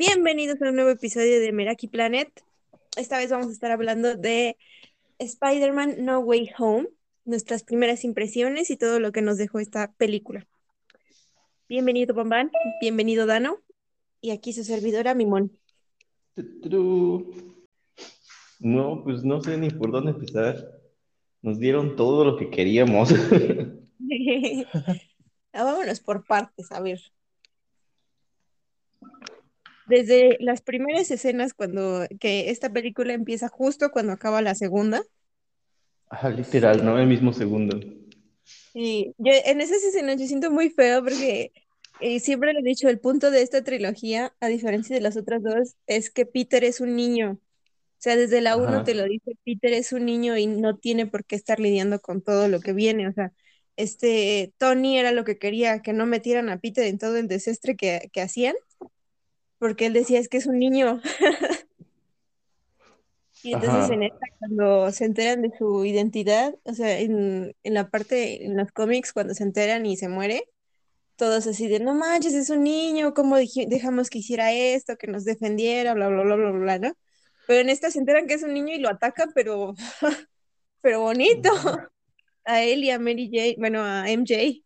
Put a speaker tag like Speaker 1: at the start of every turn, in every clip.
Speaker 1: Bienvenidos a un nuevo episodio de Meraki Planet. Esta vez vamos a estar hablando de Spider-Man No Way Home, nuestras primeras impresiones y todo lo que nos dejó esta película. Bienvenido, Bambán. Bienvenido, Dano. Y aquí su servidora, Mimón.
Speaker 2: No, pues no sé ni por dónde empezar. Nos dieron todo lo que queríamos.
Speaker 1: Vámonos por partes, a ver. Desde las primeras escenas, cuando que esta película empieza justo cuando acaba la segunda.
Speaker 2: Ajá, literal, ¿no? El mismo segundo.
Speaker 1: Y yo en esas escenas yo siento muy feo porque eh, siempre lo he dicho, el punto de esta trilogía, a diferencia de las otras dos, es que Peter es un niño. O sea, desde la uno
Speaker 2: Ajá.
Speaker 1: te lo dice, Peter es un niño y no tiene por qué estar lidiando con todo lo que viene. O sea, este Tony era lo que quería, que no metieran a Peter en todo el desastre que, que hacían, porque él decía, es que es un niño. Y entonces
Speaker 2: Ajá.
Speaker 1: en esta, cuando se enteran de su identidad, o sea, en, en la parte, en los cómics, cuando se enteran y se muere, todos así de, no manches, es un niño, ¿cómo dej- dejamos que hiciera esto, que nos defendiera, bla, bla, bla, bla, bla, ¿no? Pero en esta se enteran que es un niño y lo atacan, pero, pero bonito, a él y a Mary Jane, bueno, a MJ.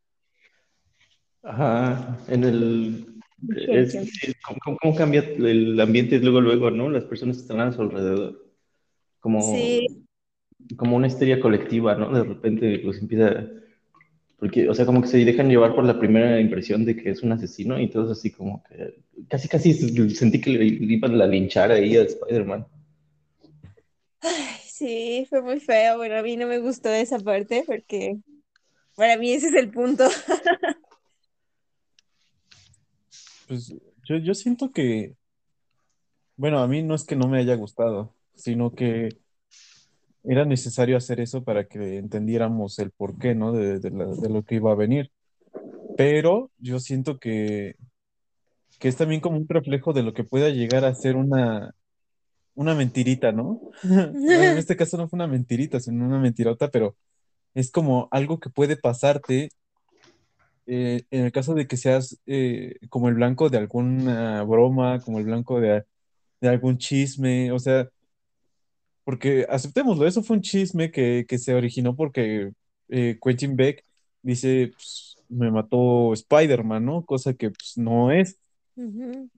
Speaker 2: Ajá. En el. Es, sí, ¿cómo, cómo- cambia el ambiente luego, luego, ¿no? Las personas que están a su alrededor. Como,
Speaker 1: Sí,
Speaker 2: como una histeria colectiva, ¿no? De repente, pues empieza. Porque, o sea, como que se dejan llevar por la primera impresión de que es un asesino y todos así como que. Casi, casi sentí que le iban a linchar ahí a Spider-Man.
Speaker 1: Sí, fue muy feo, bueno, a mí no me gustó esa parte porque para mí ese es el punto.
Speaker 3: Pues yo, yo siento que, bueno, a mí no es que no me haya gustado, sino que era necesario hacer eso para que entendiéramos el porqué, ¿no? De, de la- de lo que iba a venir. Pero yo siento que, que es también como un reflejo de lo que pueda llegar a ser una, una mentirita, ¿no? En este caso no fue una mentirita, sino una mentirota, pero es como algo que puede pasarte eh, en el caso de que seas eh, como el blanco de alguna broma, como el blanco de, de algún chisme, o sea, porque aceptémoslo, eso fue un chisme que, que se originó porque eh, Quentin Beck dice, pues, me mató Spider-Man, ¿no? Cosa que pues, no es.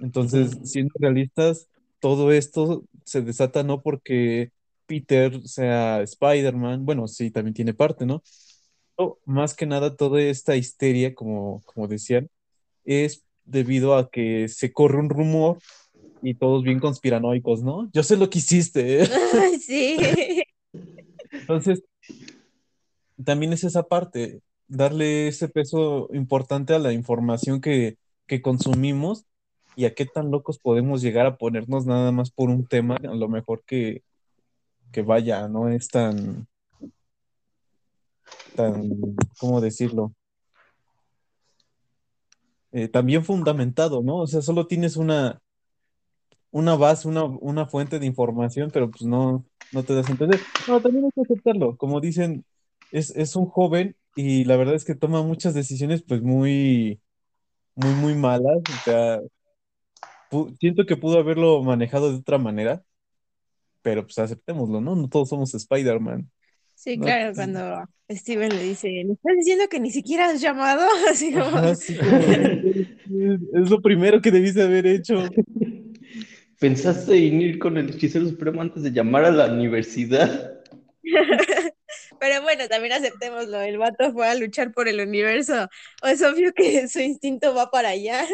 Speaker 3: Entonces, siendo realistas, todo esto se desata no porque Peter sea Spider-Man, bueno, sí, también tiene parte, ¿no? Más que nada, toda esta histeria, como, como decían, es debido a que se corre un rumor y todos bien conspiranoicos, ¿no? Yo sé lo que hiciste. ¿eh?
Speaker 1: Ay, sí.
Speaker 3: Entonces, también es esa parte, darle ese peso importante a la información que, que consumimos y a qué tan locos podemos llegar a ponernos nada más por un tema, a lo mejor que, que vaya, no es tan, tan, ¿cómo decirlo? Eh, tan bien fundamentado, ¿no? O sea, solo tienes una, una base, una, una fuente de información, pero pues no, no te das a entender. No, también hay que aceptarlo. Como dicen, es, es un joven y la verdad es que toma muchas decisiones pues muy, muy, muy malas. O sea, siento que pudo haberlo manejado de otra manera, pero pues aceptémoslo, ¿no? No todos somos Spider-Man.
Speaker 1: Sí,
Speaker 3: No,
Speaker 1: claro, cuando Steven le dice, ¿me estás diciendo que ni siquiera has llamado? Así como,
Speaker 3: Ajá, sí, como, es, es lo primero que debiste haber hecho.
Speaker 2: ¿Pensaste en ir con el hechicero supremo antes de llamar a la universidad?
Speaker 1: Pero bueno, también aceptémoslo, el vato fue a luchar por el universo. O es obvio que su instinto va para allá.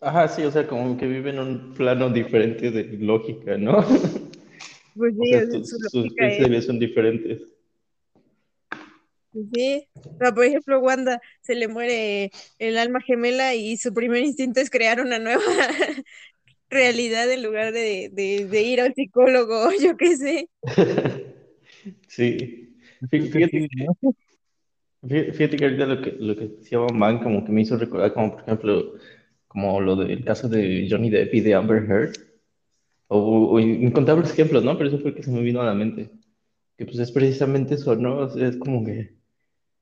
Speaker 2: Ajá, sí, o sea, como que vive en un plano diferente de lógica, ¿no?
Speaker 1: Pues
Speaker 2: O
Speaker 1: sí,
Speaker 2: sea,
Speaker 1: o sea,
Speaker 2: sus
Speaker 1: es,
Speaker 2: pensamientos son diferentes.
Speaker 1: pues sí. Pero, por ejemplo, Wanda se le muere el alma gemela y su primer instinto es crear una nueva realidad en lugar de, de, de ir al psicólogo, yo qué sé.
Speaker 2: Sí. Fíjate, que ahorita lo que, lo que decía Van como que me hizo recordar, como por ejemplo, como lo del caso de Johnny Depp y de Amber Heard, o, o incontables ejemplos, ¿no? Pero eso fue el que se me vino a la mente. Que pues es precisamente eso, ¿no? O sea, es como que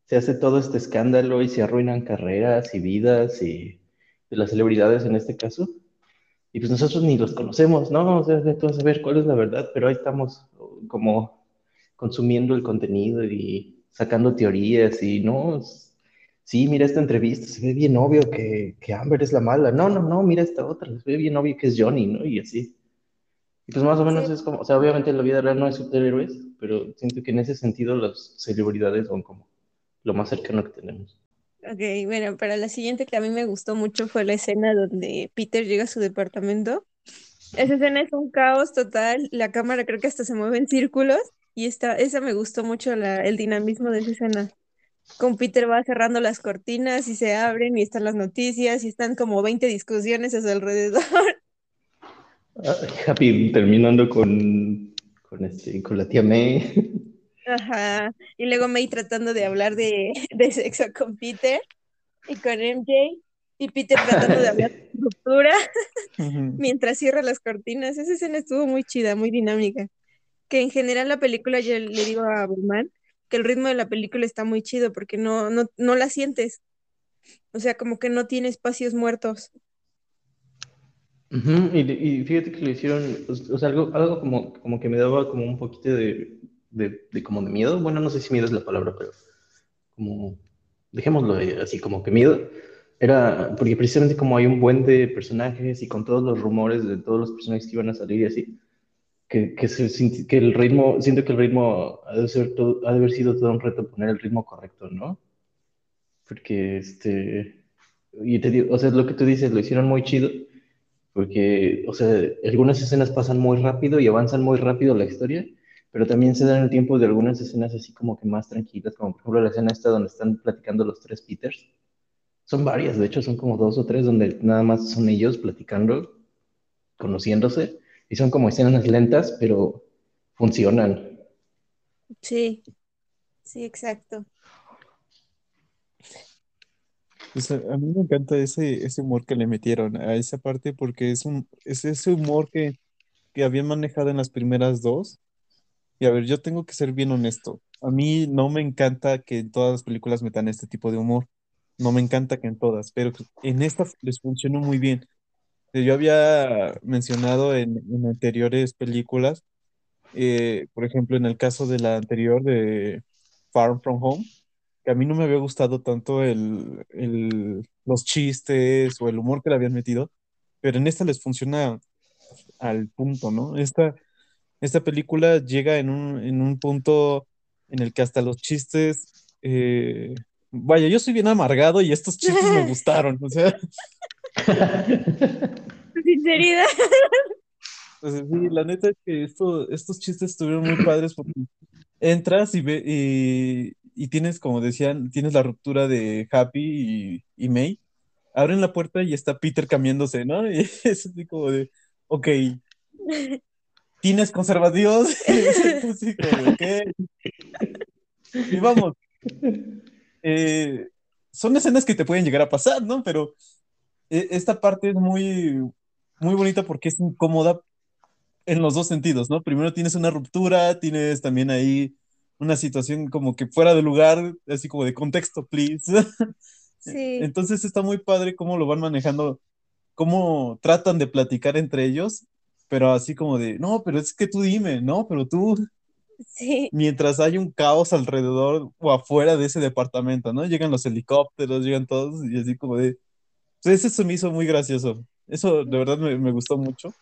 Speaker 2: se hace todo este escándalo y se arruinan carreras y vidas y de las celebridades en este caso. Y pues nosotros ni los conocemos, ¿no? O sea, vas a ver cuál es la verdad, pero ahí estamos como consumiendo el contenido y sacando teorías y no, sí, mira esta entrevista, se ve bien obvio que, que Amber es la mala. No, no, no, mira esta otra, se ve bien obvio que es Johnny, ¿no? Y así. Pues más o menos es como, o sea, obviamente la vida real no es superhéroes, pero siento que en ese sentido las celebridades son como lo más cercano que tenemos.
Speaker 1: Ok, bueno, para la siguiente que a mí me gustó mucho fue la escena donde Peter llega a su departamento. Esa escena es un caos total, la cámara creo que hasta se mueve en círculos y esta, esa me gustó mucho la, el dinamismo de esa escena. Con Peter va cerrando las cortinas y se abren y están las noticias y están como 20 discusiones a su alrededor.
Speaker 2: Happy terminando con, con, este, con la tía May.
Speaker 1: Ajá. Y luego May tratando de hablar de, de sexo con Peter y con MJ. Y Peter tratando de hablar de ruptura mientras cierra las cortinas. Esa escena estuvo muy chida, muy dinámica. Que en general la película, yo le digo a Burman, que el ritmo de la película está muy chido porque no, no, no la sientes. O sea, como que no tiene espacios muertos.
Speaker 2: Y, y, fíjate que lo hicieron, o sea, algo, algo como, como que me daba como un poquito de, de, como de miedo. Bueno, no sé si miedo es la palabra, pero como, dejémoslo así, como que miedo. Era porque precisamente como hay un buen de personajes y con todos los rumores de todos los personajes que iban a salir y así, que, que, se, que el ritmo, siento que el ritmo ha de, ser todo, ha de haber sido todo un reto poner el ritmo correcto, ¿no? Porque, este, y te digo, o sea, lo que tú dices, lo hicieron muy chido, porque, o sea, algunas escenas pasan muy rápido y avanzan muy rápido la historia, pero también se dan el tiempo de algunas escenas así como que más tranquilas, como por ejemplo la escena esta donde están platicando los tres Peters. Son varias, de hecho son como dos o tres donde nada más son ellos platicando, conociéndose, y son como escenas lentas, pero funcionan.
Speaker 1: Sí, sí, exacto.
Speaker 3: A, mí me encanta ese, ese humor que le metieron a esa parte porque es un es ese humor que, que habían manejado en las primeras dos y a ver, yo tengo que ser bien honesto. A mí no me encanta que en todas las películas metan este tipo de humor. No me encanta que en todas, pero en esta les funcionó muy bien. Yo había mencionado en, anteriores películas, eh, por ejemplo, en el caso de la anterior de Farm From Home, que a mí no me había gustado tanto el, el, los chistes o el humor que le habían metido, pero en esta les funciona al punto, ¿no? Esta esta película llega en un, en un punto en el que hasta los chistes, eh, vaya, yo soy bien amargado y estos chistes me gustaron, o sea.
Speaker 1: Sinceridad.
Speaker 3: Pues sí, la neta es que esto, estos chistes estuvieron muy padres porque entras y, ve, y, tienes, como decían, tienes la ruptura de Happy y, y May. Abren la puerta y está Peter cambiándose, ¿no? Y es así como de, ok, tienes conservativos. Y vamos. Eh, son escenas que te pueden llegar a pasar, ¿no? Pero eh, esta parte es muy, muy bonita porque es incómoda en los dos sentidos, ¿no? Primero tienes una ruptura, tienes también ahí una situación como que fuera de lugar, así como de contexto, please. Sí. Entonces está muy padre cómo lo van manejando, cómo tratan de platicar entre ellos pero así como de, no, pero es que tú dime, no, pero tú. Sí. Mientras hay un caos alrededor o afuera de ese departamento, ¿no? Llegan los helicópteros, llegan todos y así como de. Pues eso me hizo muy gracioso. Eso de verdad me, gustó mucho.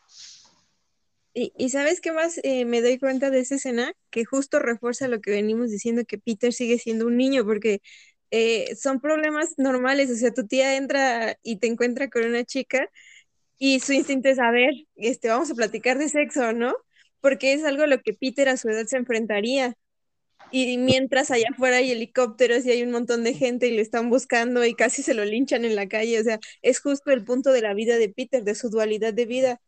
Speaker 1: Y, ¿sabes qué más eh, me doy cuenta de esa escena? Que justo refuerza lo que venimos diciendo, que Peter sigue siendo un niño, porque eh, son problemas normales, o sea, tu tía entra y te encuentra con una chica y su instinto es, a ver, este, vamos a platicar de sexo, ¿no? Porque es algo a lo que Peter a su edad se enfrentaría. Y mientras allá afuera hay helicópteros y hay un montón de gente y lo están buscando y casi se lo linchan en la calle, o sea, es justo el punto de la vida de Peter, de su dualidad de vida.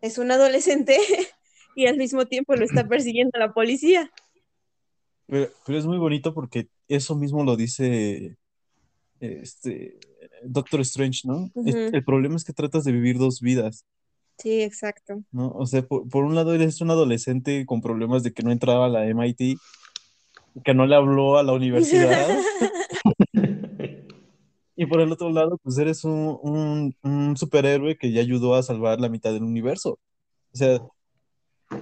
Speaker 1: Es un adolescente y al mismo tiempo lo está persiguiendo la policía.
Speaker 3: Pero, pero, es muy bonito porque eso mismo lo dice este, Doctor Strange, ¿no? el problema es que tratas de vivir dos vidas.
Speaker 1: Sí, exacto.
Speaker 3: ¿no? O sea, por, un lado eres un adolescente con problemas de que no entraba a la MIT, que no le habló a la universidad. Y por el otro lado, pues eres un, un, un superhéroe que ya ayudó a salvar la mitad del universo. O sea,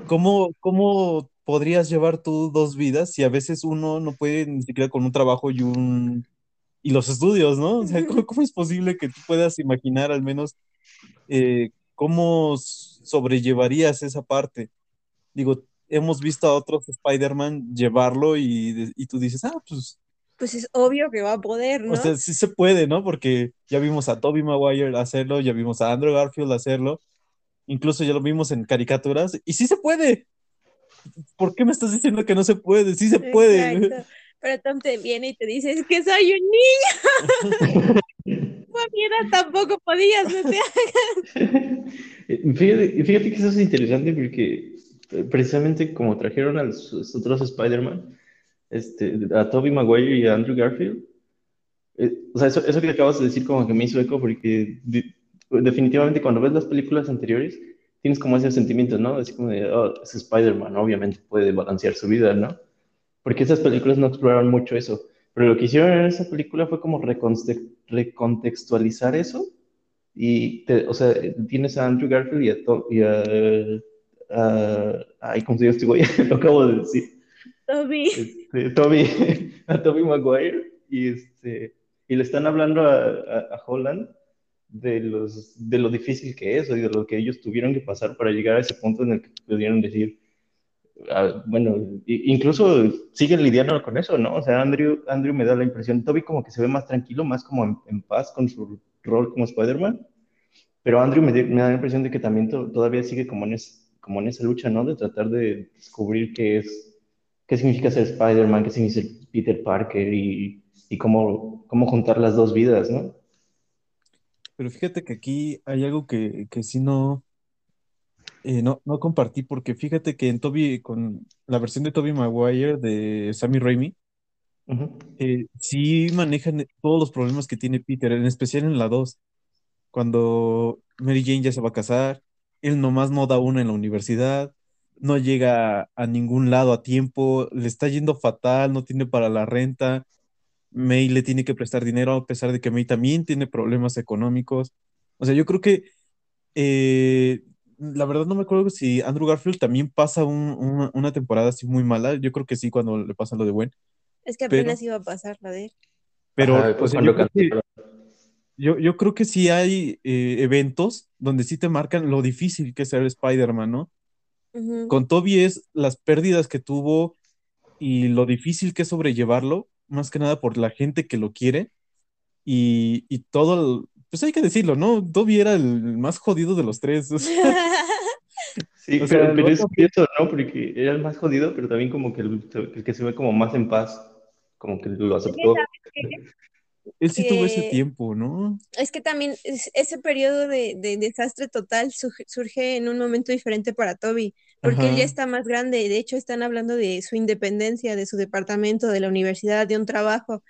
Speaker 3: ¿cómo, cómo podrías llevar tú dos vidas si a veces uno no puede ni siquiera con un trabajo y un y los estudios, ¿no? O sea, ¿cómo, cómo es posible que tú puedas imaginar al menos eh, cómo sobrellevarías esa parte? Digo, hemos visto a otros Spider-Man llevarlo y, y tú dices, ah, pues
Speaker 1: Pues es obvio que va a poder, ¿no?
Speaker 3: o sea, sí se puede, ¿no? Porque ya vimos a Tobey Maguire hacerlo, ya vimos a Andrew Garfield hacerlo, incluso ya lo vimos en caricaturas, y sí se puede. ¿Por qué me estás diciendo que no se puede? Sí se puede.
Speaker 1: Exacto. Pero Tom te viene y te dice, es que soy un niño. Mira, tampoco podías, no te
Speaker 2: Fíjate, fíjate que eso es interesante porque precisamente como trajeron a los, los otros Spider-Man, este, a Tobey Maguire y a Andrew Garfield, eh, o sea, eso, eso que acabas de decir como que me hizo eco porque de- definitivamente cuando ves las películas anteriores tienes como ese sentimiento, ¿no? Así como de, oh, es Spider-Man, obviamente puede balancear su vida, ¿no? Porque esas películas no exploraron mucho eso. Pero lo que hicieron en esa película fue como reconte- recontextualizar eso. Y, te- o sea, tienes a Andrew Garfield y a, y a, a- ay, ¿cómo se llama este güey? Lo acabo de decir.
Speaker 1: Toby.
Speaker 2: Este, Toby, a Toby Maguire. Y, este, y le están hablando a, a, Holland de, los, de lo difícil que es y de lo que ellos tuvieron que pasar para llegar a ese punto en el que pudieron decir, ah, bueno, incluso siguen lidiando con eso, ¿no? O sea, Andrew, Andrew me da la impresión, Toby como que se ve más tranquilo, más como en, paz con su rol como Spider-Man, pero Andrew me, da la impresión de que también to- todavía sigue como en, es- como en esa lucha, ¿no? De tratar de descubrir qué es, qué significa ser Spider-Man, qué significa ser Peter Parker y, y cómo, cómo juntar las dos vidas, ¿no?
Speaker 3: Pero fíjate que aquí hay algo que, que sí no, eh, no, no compartí, porque fíjate que en Toby, con la versión de Tobey Maguire de Sammy Raimi,
Speaker 2: Ujú.
Speaker 3: eh, sí manejan todos los problemas que tiene Peter, en especial en la 2, cuando Mary Jane ya se va a casar, él nomás no da una en la universidad, no llega a ningún lado a tiempo, le está yendo fatal, no tiene para la renta, May le tiene que prestar dinero a pesar de que May también tiene problemas económicos. O sea, yo creo que eh, la verdad no me acuerdo si Andrew Garfield también pasa un- una, una temporada así muy mala. Yo creo que sí cuando le pasa lo de Gwen.
Speaker 1: Es que
Speaker 3: Pero-
Speaker 1: apenas iba a pasar la de él.
Speaker 3: Pero
Speaker 2: Ajá,
Speaker 3: o
Speaker 2: fue
Speaker 3: sea,
Speaker 2: cuando
Speaker 3: yo, creo que, yo creo que sí hay eh, eventos donde sí te marcan lo difícil que es ser Spider-Man, ¿no? Con Toby es las pérdidas que tuvo y lo difícil que es sobrellevarlo, más que nada por la gente que lo quiere y, y todo, el- pues hay que decirlo, ¿no? Toby era el más jodido de los tres. o sea,
Speaker 2: Sí,
Speaker 3: O sea,
Speaker 2: pero, es curioso, ¿no? Porque era el más jodido, pero también como que el, el que se ve como más en paz, como que lo aceptó.
Speaker 3: Él sí tuvo ese
Speaker 1: que-
Speaker 3: tiempo, ¿no?
Speaker 1: Es que también es- ese periodo de, de desastre total surge, surge en un momento diferente para Toby, porque él ya está más grande de hecho están hablando de su independencia, de su departamento, de la universidad, de un trabajo.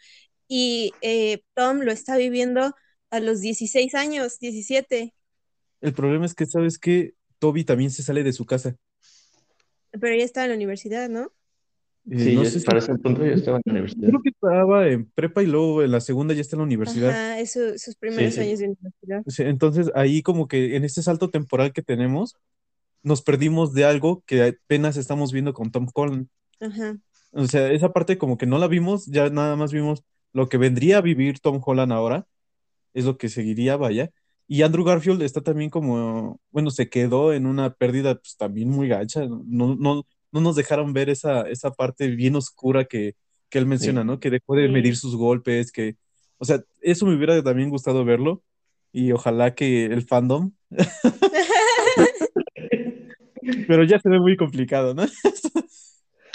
Speaker 1: Y eh, Tom lo está viviendo a los 16 años, 17,
Speaker 3: El problema es que, ¿sabes qué? Toby también se sale de su casa.
Speaker 1: pero ya está en la universidad, ¿no?
Speaker 3: Eh,
Speaker 2: Sí,
Speaker 3: no sé si-
Speaker 2: para ese punto ya estaba en la universidad.
Speaker 3: creo que estaba en prepa y luego en la segunda ya está en la universidad.
Speaker 1: Ajá, es su- sus primeros
Speaker 2: sí.
Speaker 1: años de universidad.
Speaker 3: Entonces, ahí como que en este salto temporal que tenemos, nos perdimos de algo que apenas estamos viendo con Tom Holland.
Speaker 1: Ajá.
Speaker 3: O sea, esa parte como que no la vimos, ya nada más vimos lo que vendría a vivir Tom Holland ahora, es lo que seguiría, vaya. Y Andrew Garfield está también como, bueno, se quedó en una pérdida pues también muy gacha. No, no, no nos dejaron ver esa, esa parte bien oscura que, que él menciona,
Speaker 2: Sí.
Speaker 3: ¿no? Que dejó de
Speaker 1: Sí.
Speaker 3: medir sus golpes, que, o sea, eso me hubiera también gustado verlo. Y ojalá que el fandom, pero ya se ve muy complicado, ¿no?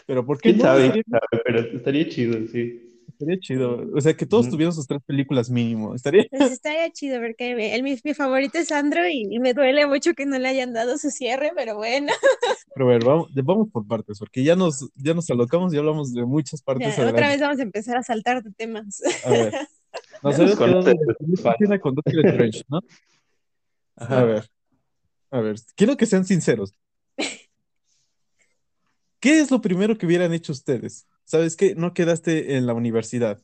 Speaker 3: Pero ¿por qué
Speaker 2: ¿Quién
Speaker 3: no?
Speaker 2: sabe?
Speaker 3: Sería-
Speaker 2: ¿Quién sabe? Pero estaría chido, sí.
Speaker 3: Estaría chido. O sea, que todos tuvieran sus tres películas mínimo. Estaría.
Speaker 1: Pues estaría chido ver que me- el, mi, mi favorito es Andrew y, y me duele mucho que no le hayan dado su cierre, pero bueno,
Speaker 3: Pero a ver, vamos, vamos por partes, porque ya nos, ya nos alocamos y hablamos de muchas partes
Speaker 1: ya, otra vez vamos a empezar a saltar de temas.
Speaker 3: A ver. Nos
Speaker 2: Ya nos
Speaker 3: habíamos quedado
Speaker 2: conoces,
Speaker 3: en la
Speaker 2: pues,
Speaker 3: primera escena con Doctor Strange, ¿no?
Speaker 2: Ajá.
Speaker 3: A ver. A ver, quiero que sean sinceros. ¿Qué es lo primero que hubieran hecho ustedes? ¿Sabes qué? No quedaste en la universidad.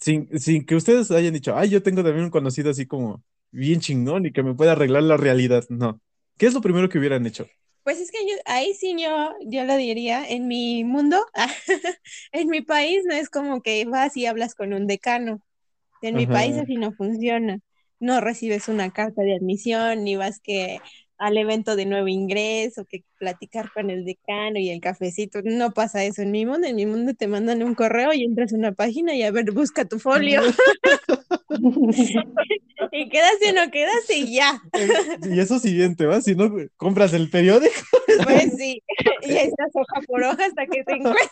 Speaker 3: sin, sin que ustedes hayan dicho, ay, yo tengo también un conocido así como bien chingón y que me puede arreglar la realidad. No. ¿Qué es lo primero que hubieran hecho?
Speaker 1: Pues es que yo, ahí sí yo, yo lo diría, en mi mundo, en mi país no es como que vas y hablas con un decano. En mi país así no funciona. No recibes una carta de admisión, ni vas que al evento de nuevo ingreso, que platicar con el decano y el cafecito. No pasa eso en mi mundo. En mi mundo te mandan un correo y entras a una página y a ver, busca tu folio. y quedaste o no quedaste y ya.
Speaker 3: Y eso siguiente, ¿va? Si no, compras el periódico.
Speaker 1: Pues sí, y ahí estás hoja por hoja hasta que te encuentras.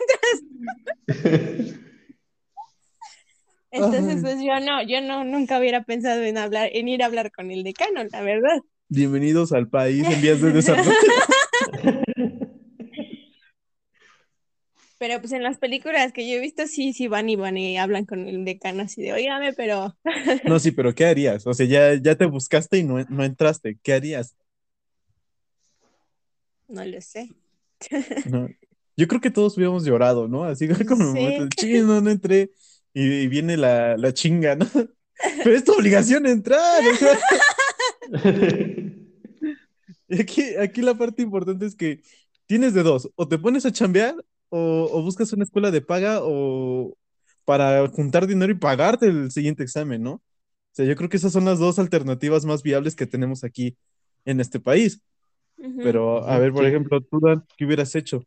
Speaker 1: Entonces, pues yo no, yo no, nunca hubiera pensado en hablar, en ir a hablar con el decano, la verdad.
Speaker 3: Bienvenidos al país en vías de desarrollo.
Speaker 1: Pero pues en las películas que yo he visto, sí, sí van y van y hablan con el decano así de, oígame, pero
Speaker 3: No, sí, pero ¿qué harías? O sea, ya, ya te buscaste y no, no entraste. ¿Qué harías?
Speaker 1: no lo sé.
Speaker 3: No. Yo creo que todos hubiéramos llorado, ¿no? Así como
Speaker 1: Sí.
Speaker 3: momento de, "Chin, no, no entré. Y, y viene la, la chinga, ¿no? Pero es tu obligación entrar. o sea. Aquí, aquí la parte importante es que tienes de dos, o te pones a chambear o, o buscas una escuela de paga o para juntar dinero y pagarte el siguiente examen, ¿no? O sea, yo creo que esas son las dos alternativas más viables que tenemos aquí en este país. Pero, a ver, por ejemplo, tú, Dan, ¿qué hubieras hecho?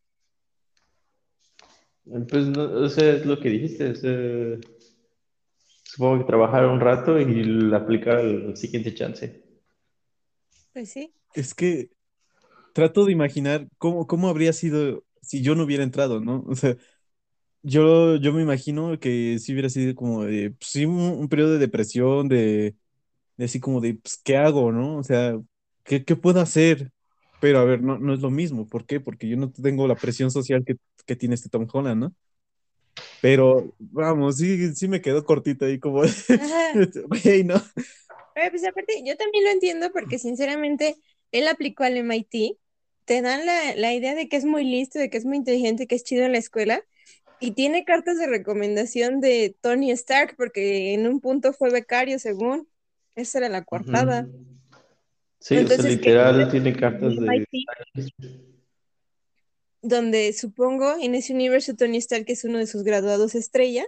Speaker 2: Pues, no, o sea, es lo que dijiste. o sea, supongo que trabajar un rato y aplicar el siguiente chance.
Speaker 1: Pues sí.
Speaker 3: Es que trato de imaginar cómo, cómo habría sido si yo no hubiera entrado, ¿no? O sea, yo, yo me imagino que sí hubiera sido como de, pues, sí, un, un periodo de depresión, de, de así como de, pues, ¿qué hago, no? O sea, ¿qué, qué puedo hacer? Pero a ver, no, no es lo mismo. ¿Por qué? Porque yo no tengo la presión social que, que tiene este Tom Holland, ¿no? Pero, vamos, sí, sí me quedó cortito ahí como,
Speaker 1: Ajá.
Speaker 3: güey, ¿no?
Speaker 1: Pues aparte, yo también lo entiendo porque sinceramente él aplicó al MIT, te dan la, la idea de que es muy listo, de que es muy inteligente, que es chido en la escuela, y tiene cartas de recomendación de Tony Stark porque en un punto fue becario, según. Esa era la coartada.
Speaker 2: Ujú. Sí, o sea,
Speaker 1: Entonces, ¿qué
Speaker 2: literal tiene cartas de...
Speaker 1: MIT, donde supongo en ese universo Tony Stark es uno de sus graduados estrella,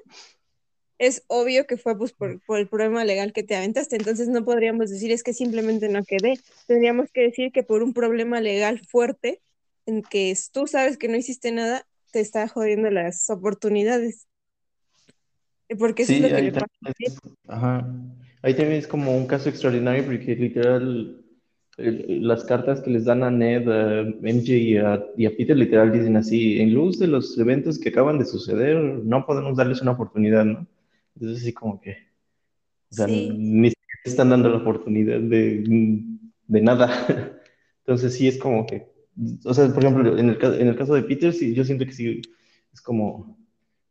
Speaker 1: es obvio que fue pues, por, por el problema legal que te aventaste, entonces no podríamos decir es que simplemente no quedé, tendríamos que decir que por un problema legal fuerte, en que es- tú sabes que no hiciste nada, te está jodiendo las oportunidades. Porque eso es
Speaker 2: Sí,
Speaker 1: lo que le pasa.
Speaker 2: es, ajá. Ahí también es como un caso extraordinario porque literal las cartas que les dan a Ned, a MJ y a, y a Peter literal dicen así, en luz de los eventos que acaban de suceder, no podemos darles una oportunidad, ¿no? Entonces así como que, o sea,
Speaker 1: Sí.
Speaker 2: ni siquiera están dando la oportunidad de, de nada. Entonces sí es como que, o sea, por ejemplo, en el, en el caso de Peter, sí, yo siento que sí, es como...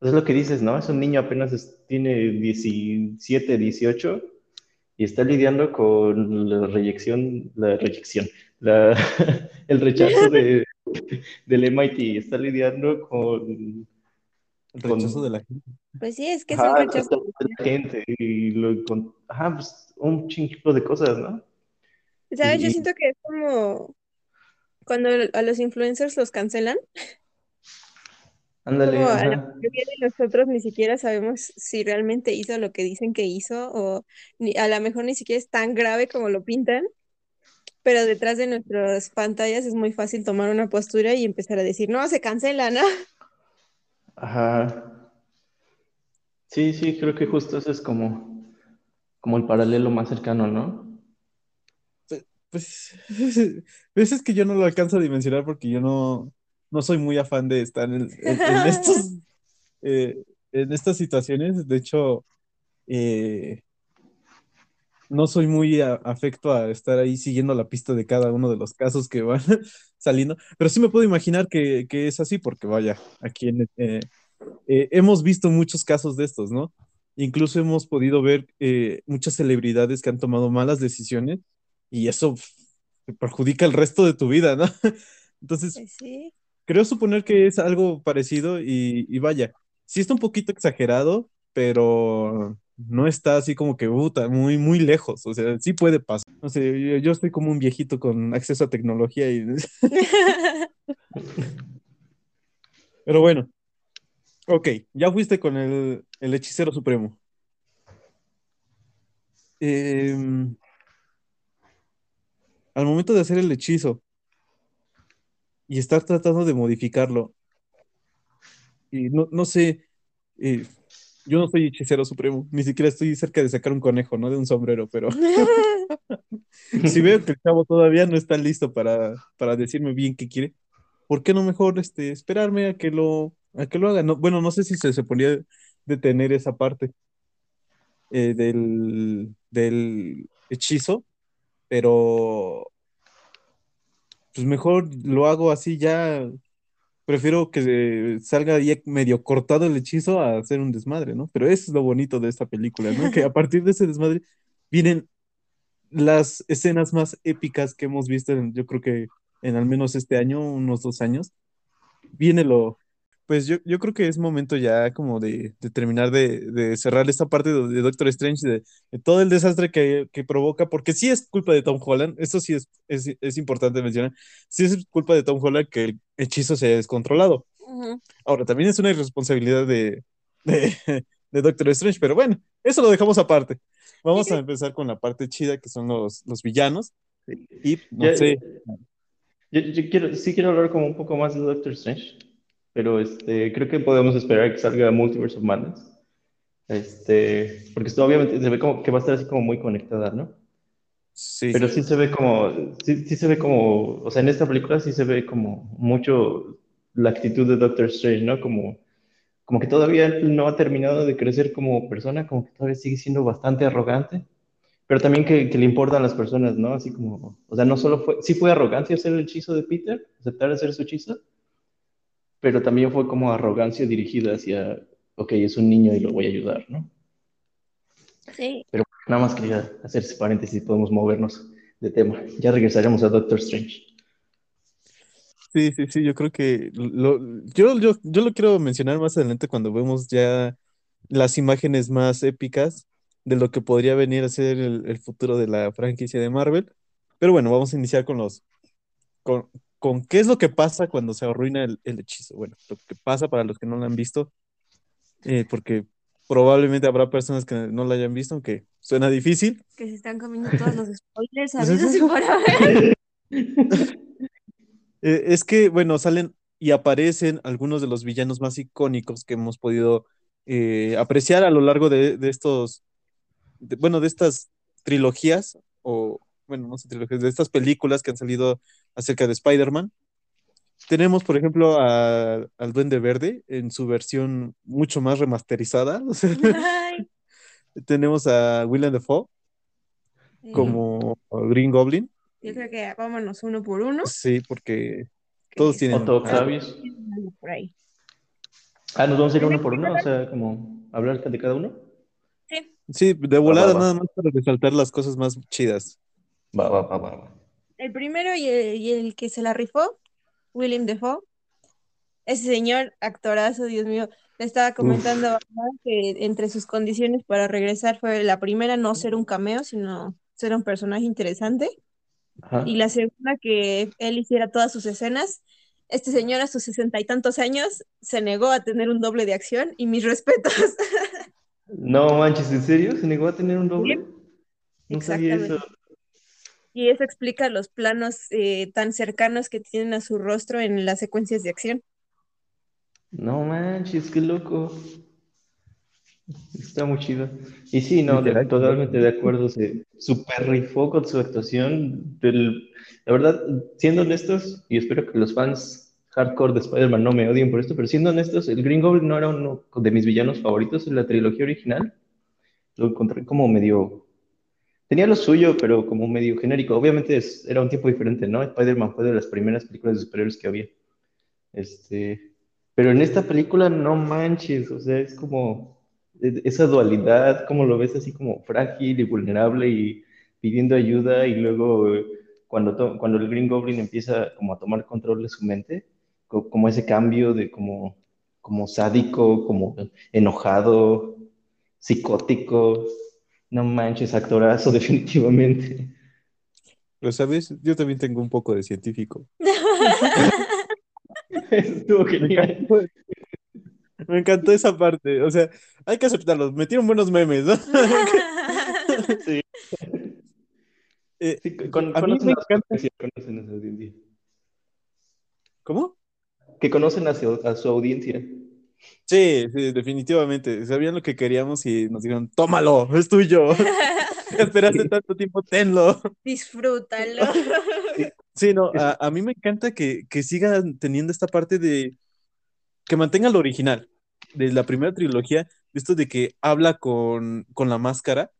Speaker 2: Es lo que dices, ¿no? Es un niño apenas es- tiene 17, 18 y está lidiando con la reyección, la reyección, la, el rechazo de, del MIT, está lidiando con,
Speaker 3: El
Speaker 2: con
Speaker 3: rechazo de la gente.
Speaker 1: Pues sí, es que es un
Speaker 2: ajá, el
Speaker 1: rechazo.
Speaker 2: de la gente y lo, con, ajá, pues un chingo de cosas, ¿no?
Speaker 1: ¿Sabes? Yo
Speaker 2: Y, y-
Speaker 1: siento que es como cuando a los influencers los cancelan.
Speaker 2: ándale,
Speaker 1: Como a la mayoría de nosotros ni siquiera sabemos si realmente hizo lo que dicen que hizo o ni, a lo mejor ni siquiera es tan grave como lo pintan, pero detrás de nuestras pantallas es muy fácil tomar una postura y empezar a decir, no, se cancela, ¿no?
Speaker 2: Ajá. Sí, sí, creo que justo ese es como, como el paralelo más cercano, ¿no?
Speaker 3: Pues, pues es que yo no lo alcanzo a dimensionar porque yo no, no soy muy afán de estar en, en- en estos, eh, en estas situaciones. De hecho, eh, no soy muy a- afecto a estar ahí siguiendo la pista de cada uno de los casos que van saliendo, pero sí me puedo imaginar que, que es así porque vaya, aquí en, eh, eh, hemos visto muchos casos de estos, ¿no? Incluso hemos podido ver eh, muchas celebridades que han tomado malas decisiones y eso te perjudica el resto de tu vida, ¿no? Entonces,
Speaker 1: Pues sí.
Speaker 3: creo suponer que es algo parecido y, y vaya, sí está un poquito exagerado, pero no está así como que puta, muy, muy lejos. O sea, sí puede pasar. No sé, yo, yo estoy como un viejito con acceso a tecnología y. Pero bueno. Ok, ya fuiste con el, el hechicero supremo. Em, al momento de hacer el hechizo y estar tratando de modificarlo, y no, no sé, eh, yo no soy hechicero supremo, ni siquiera estoy cerca de sacar un conejo, no de un sombrero, pero si veo que el chavo todavía no está listo para, para decirme bien qué quiere, ¿por qué no mejor este, esperarme a que lo, a que lo haga? No, bueno, no sé si se, se podría detener esa parte eh, del, del hechizo, pero pues mejor lo hago así ya. Prefiero que salga ya medio cortado el hechizo a hacer un desmadre, ¿no? Pero eso es lo bonito de esta película, ¿no? Que a partir de ese desmadre vienen las escenas más épicas que hemos visto, en- yo creo que en al menos este año, unos dos años. Viene lo, pues yo, yo creo que es momento ya como de, de terminar de, de cerrar esta parte de, de Doctor Strange, de, de todo el desastre que, que provoca, porque sí es culpa de Tom Holland, esto sí es, es, es importante mencionar, sí es culpa de Tom Holland que el hechizo se haya descontrolado.
Speaker 1: Ujú.
Speaker 3: Ahora, también es una irresponsabilidad de, de, de Doctor Strange, pero bueno, eso lo dejamos aparte. Vamos a empezar con la parte chida, que son los, los villanos. Y no
Speaker 2: Ya-
Speaker 3: sé,
Speaker 2: Yo, yo quiero, sí quiero hablar como un poco más de Doctor Strange, pero este, creo que podemos esperar a que salga Multiverse of Madness. Este, porque esto obviamente se ve como que va a estar así como muy conectada, ¿no?
Speaker 3: sí,
Speaker 2: Pero sí se ve como, sí, sí se ve como, o sea, en esta película sí se ve como mucho la actitud de Doctor Strange, ¿no? Como, como que todavía él no ha terminado de crecer como persona, como que todavía sigue siendo bastante arrogante, pero también que, que le importan las personas, ¿no? Así como, o sea, no solo fue, sí fue arrogancia hacer el hechizo de Peter, aceptar hacer su hechizo, pero también fue como arrogancia dirigida hacia, ok, es un niño y lo voy a ayudar, ¿no?
Speaker 1: Sí.
Speaker 2: Pero nada más quería hacer ese paréntesis, podemos movernos de tema. Ya regresaremos a Doctor Strange.
Speaker 3: Sí, sí, sí, yo creo que lo, yo, yo, yo lo quiero mencionar más adelante cuando vemos ya las imágenes más épicas de lo que podría venir a ser el, el futuro de la franquicia de Marvel. Pero bueno, vamos a iniciar con los, con, con qué es lo que pasa cuando se arruina el, el hechizo. Bueno, lo que pasa para los que no lo han visto, eh, porque probablemente habrá personas que no lo hayan visto, aunque suena difícil.
Speaker 1: Que se están comiendo todos los spoilers habidos
Speaker 3: eso-
Speaker 1: y por haber.
Speaker 3: Eh, es que, bueno, salen y aparecen algunos de los villanos más icónicos que hemos podido eh, apreciar a lo largo de, de estos, de- bueno, de estas trilogías, o, bueno, no sé, trilogías, de estas películas que han salido acerca de Spider-Man. Tenemos, por ejemplo, a- al Duende Verde en su versión mucho más remasterizada. o sea,
Speaker 1: Ay,
Speaker 3: tenemos a Willem Dafoe
Speaker 1: sí.
Speaker 3: como Green Goblin.
Speaker 1: Yo creo que vámonos uno por uno.
Speaker 3: Sí, porque
Speaker 1: que
Speaker 3: todos tienen...
Speaker 2: Otto Octavius.
Speaker 1: por ahí.
Speaker 2: Ah, nos vamos a ir uno por uno, o sea, como hablar de cada uno.
Speaker 1: Sí.
Speaker 3: Sí, de volada
Speaker 2: va, va.
Speaker 3: nada más para resaltar las cosas más chidas.
Speaker 2: Va, va, va, va. va.
Speaker 1: El primero y el, y el que se la rifó, William Defoe. Ese señor, actorazo, Dios mío. Le estaba comentando que entre sus condiciones para regresar fue la primera, no ser un cameo, sino ser un personaje interesante.
Speaker 2: Ajá.
Speaker 1: Y la segunda, que él hiciera todas sus escenas. Este señor a sus sesenta y tantos años se negó a tener un doble de acción y mis respetos.
Speaker 2: No manches, ¿en serio? ¿Se negó a tener un doble? No sabía eso.
Speaker 1: Y eso explica los planos eh, tan cercanos que tienen a su rostro en las secuencias de acción.
Speaker 2: No manches, qué loco. Está muy chido. Y sí, no, de- totalmente de acuerdo. Se super rifó con su actuación. Del, la verdad, siendo honestos, y espero que los fans hardcore de Spider-Man no me odien por esto, pero siendo honestos, el Green Goblin no era uno de mis villanos favoritos en la trilogía original. Lo encontré como medio. Tenía lo suyo, pero como medio genérico. Obviamente es- era un tiempo diferente, ¿no? Spider-Man fue de las primeras películas de superhéroes que había. Este, pero en esta película no manches, o sea, es como e- esa dualidad, como lo ves así como frágil y vulnerable y pidiendo ayuda y luego cuando, cuando el Green Goblin empieza como a tomar control de su mente, co- como ese cambio de como, como sádico, como enojado, psicótico. No manches, actorazo, definitivamente.
Speaker 3: Pero, ¿sabes? Yo también tengo un poco de científico.
Speaker 2: Estuvo
Speaker 3: Me
Speaker 2: genial.
Speaker 3: encantó, me encantó esa parte. O sea, hay que aceptarlo. Metieron buenos memes, ¿no?
Speaker 2: Sí.
Speaker 3: Eh,
Speaker 2: Sí, con-
Speaker 3: a mí
Speaker 2: conocen
Speaker 3: me
Speaker 2: a su
Speaker 3: encanta.
Speaker 2: audiencia, conocen a su audiencia.
Speaker 3: ¿Cómo?
Speaker 2: Que conocen a su, a su audiencia.
Speaker 3: Sí, sí, definitivamente. Sabían lo que queríamos y nos dijeron, tómalo, es tuyo. Esperaste tanto tiempo, tenlo.
Speaker 1: Disfrútalo.
Speaker 3: Sí, no, a, a mí me encanta que, que sigan teniendo esta parte de que mantengan lo original de la primera trilogía, esto de que habla con, con la máscara,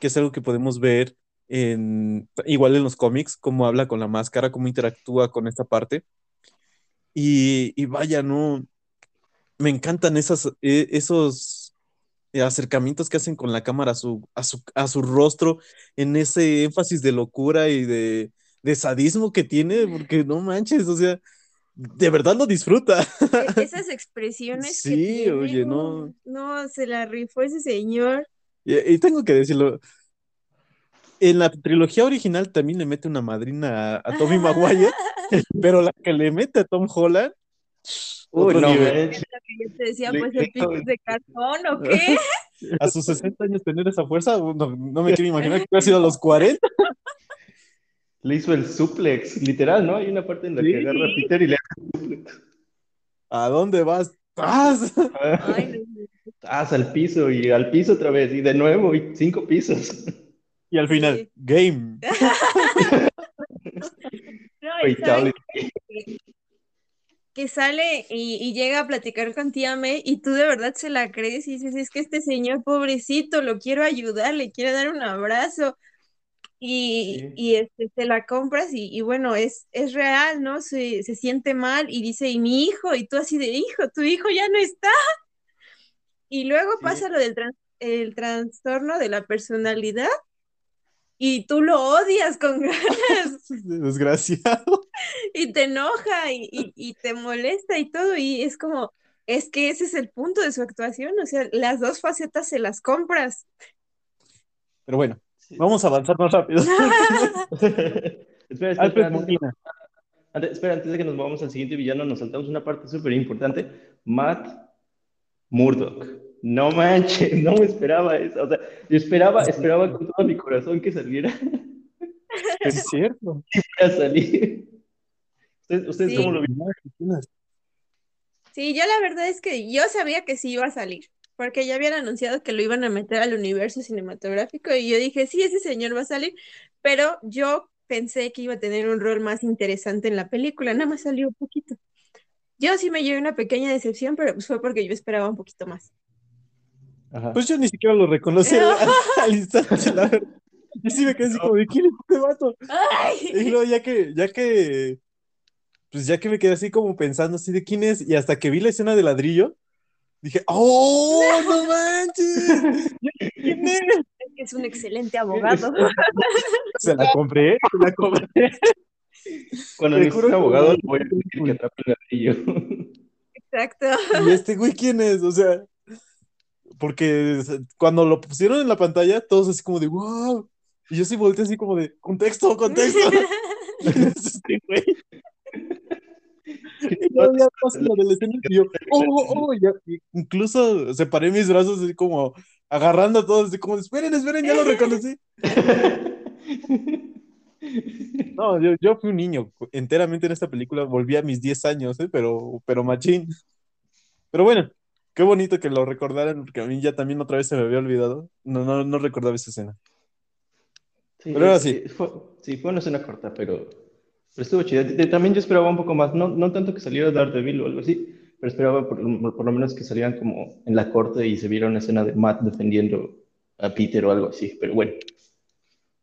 Speaker 3: que es algo que podemos ver en, igual en los cómics, cómo habla con la máscara, cómo interactúa con esta parte. Y, y vaya, no, me encantan esas, eh, esos acercamientos que hacen con la cámara a su, a su, a su rostro, en ese énfasis de locura y de, de sadismo que tiene, porque no manches, o sea, de verdad lo disfruta.
Speaker 1: E- Esas expresiones que
Speaker 3: Sí,
Speaker 1: tiene,
Speaker 3: oye, no.
Speaker 1: No, se la rifó ese señor.
Speaker 3: Y, y tengo que decirlo, en la trilogía original también le mete una madrina a, a Tommy Maguire, pero la que le mete a Tom Holland,
Speaker 2: Uy, no
Speaker 3: nivel.
Speaker 2: manches.
Speaker 1: Yo te decía, pues el es de cartón o qué.
Speaker 3: A sus 60 años tener esa fuerza, no, no me quiero imaginar que hubiera sido a los 40.
Speaker 2: Le hizo el suplex, literal, ¿no? Hay una parte en la que agarra a Peter y le hace el suplex.
Speaker 3: ¿A dónde vas? ¡Tras!
Speaker 1: Ay, no.
Speaker 2: Ah, al piso y al piso otra vez y de nuevo y cinco pisos.
Speaker 3: Y al final,
Speaker 1: Sí.
Speaker 3: game.
Speaker 1: No, y ¿saben
Speaker 2: Fatality.
Speaker 1: Que sale y, y llega a platicar con tía May y tú de verdad se la crees y dices, es que este señor pobrecito, lo quiero ayudar, le quiero dar un abrazo y,
Speaker 2: Sí.
Speaker 1: y este, te la compras y, y bueno, es, es real, ¿no? Se, se siente mal y dice, y mi hijo, y tú así de hijo, tu hijo ya no está. Y luego
Speaker 2: Sí.
Speaker 1: pasa lo del el trastorno de la personalidad y tú lo odias con ganas
Speaker 3: Desgraciado.
Speaker 1: y te enoja y, y- y te molesta y todo, y es como, es que ese es el punto de su actuación, o sea, las dos facetas se las compras.
Speaker 3: Pero bueno,
Speaker 2: Sí.
Speaker 3: vamos a avanzar más rápido.
Speaker 2: espera, espera,
Speaker 3: Alfred
Speaker 2: espera, antes, espera, antes de que nos movamos al siguiente villano, nos saltamos una parte súper importante. Matt Murdock. No manches, no me esperaba eso. O sea, yo esperaba, esperaba con todo mi corazón que saliera
Speaker 3: Es cierto.
Speaker 2: a salir. ¿Ustedes, ustedes
Speaker 1: Sí.
Speaker 2: cómo lo vieron?
Speaker 1: Sí, yo la verdad es que yo sabía que sí iba a salir, porque ya habían anunciado que lo iban a meter al universo cinematográfico y yo dije, sí, ese señor va a salir, pero yo pensé que iba a tener un rol más interesante en la película, nada más salió un poquito. Yo sí me llevé una pequeña decepción, pero pues fue porque yo esperaba un poquito más.
Speaker 2: Ajá.
Speaker 3: Pues yo ni siquiera lo reconocí al, al instante, la verdad. Yo sí me quedé así como de quién es este vato. Y
Speaker 1: ¡Ay!
Speaker 3: luego ya que, ya que, pues ya que me quedé así como pensando así de quién es, y hasta que vi la escena de ladrillo, dije, ¡oh, no manches! ¿Quién es?
Speaker 1: Es que es un excelente abogado.
Speaker 3: Se la compré, se la compré.
Speaker 2: Cuando necesito
Speaker 3: juro
Speaker 2: un
Speaker 3: que
Speaker 2: abogado, voy a decir que atrape el ladrillo.
Speaker 1: Exacto.
Speaker 3: Y este güey, ¿quién es? O sea, porque cuando lo pusieron en la pantalla, todos así como de, wow. Y yo sí volteé así como de, contexto, contexto. ¿Quién es este güey? Y luego ya pasa lo del escenario y yo, oh, oh, oh, ya, incluso separé mis brazos así como agarrando a todos, así como, esperen, esperen, ya lo reconocí. No, yo, yo fui un niño enteramente en esta película, volví a mis 10 años, ¿eh? pero, pero machín. Pero bueno, qué bonito que lo recordaran, porque a mí ya también otra vez se me había olvidado. No, no, no recordaba esa escena.
Speaker 2: Sí,
Speaker 3: Pero ahora
Speaker 2: sí, Fue, sí, fue una escena corta, pero, pero estuvo chida. También yo esperaba un poco más, no, no tanto que saliera Daredevil o algo así, pero esperaba por, por lo menos que salieran como en la corte y se viera una escena de Matt defendiendo a Peter o algo así, pero bueno.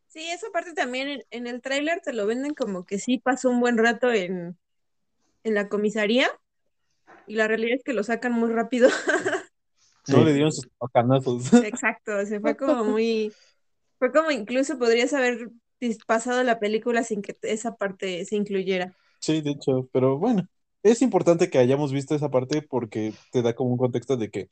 Speaker 1: Sí, esa parte también en, en el tráiler te lo venden como que sí pasó un buen rato en, en la comisaría y la realidad es que lo sacan muy rápido.
Speaker 3: No le dieron sus bacanazos.
Speaker 1: Exacto, se fue como muy, fue como incluso podrías haber pasado la película sin que esa parte se incluyera.
Speaker 3: Sí, de hecho, pero bueno, es importante que hayamos visto esa parte porque te da como un contexto de que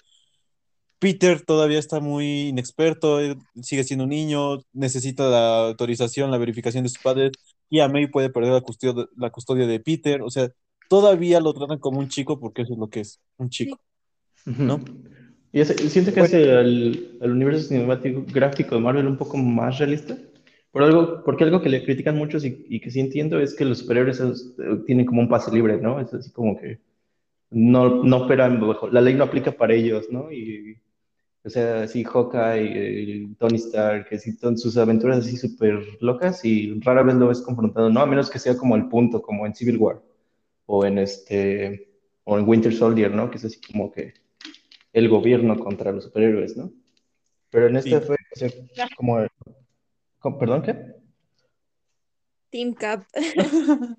Speaker 3: Peter todavía está muy inexperto, sigue siendo un niño, necesita la autorización, la verificación de sus padres, y a May puede perder la custodia, la custodia de Peter, o sea, todavía lo tratan como un chico porque eso es lo que es, un chico. ¿no?
Speaker 2: Y ese- siento que hace al, al universo cinematográfico de Marvel un poco más realista. Por algo, porque algo que le critican muchos y, y que sí entiendo es que los superhéroes eh, tienen como un pase libre, ¿no? Es así como que no, no operan bajo, la ley no aplica para ellos, ¿no? Y, o sea, sí, Hawkeye, eh, Tony Stark, que sí, son sus aventuras así súper locas y rara vez lo ves confrontado, ¿no? A menos que sea como el punto, como en Civil War o en este, o en Winter Soldier, ¿no? Que es así como que el gobierno contra los superhéroes, ¿no? Pero en este
Speaker 3: Sí.
Speaker 2: fue o sea, como, como- ¿perdón qué?
Speaker 1: Team Cap.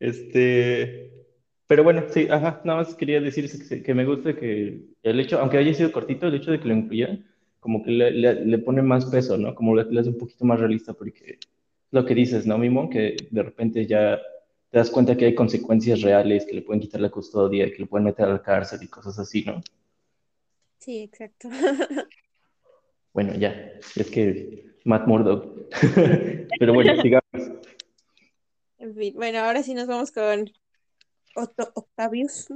Speaker 2: Este, pero bueno, sí, ajá, nada más quería decir que, que me gusta que el hecho, aunque haya sido cortito, el hecho de que lo incluyan, como que le, le- le pone más peso, ¿no? Como le, le hace un poquito más realista, porque lo que dices, ¿no, Mimo? Que de repente ya te das cuenta que hay consecuencias reales, que le pueden quitar la custodia, que le pueden meter a la cárcel y cosas así, ¿no?
Speaker 1: Sí, exacto.
Speaker 2: Bueno, ya, es que Matt Murdock. Pero bueno, sigamos.
Speaker 1: En fin, bueno, ahora sí nos vamos con Otto Octavius.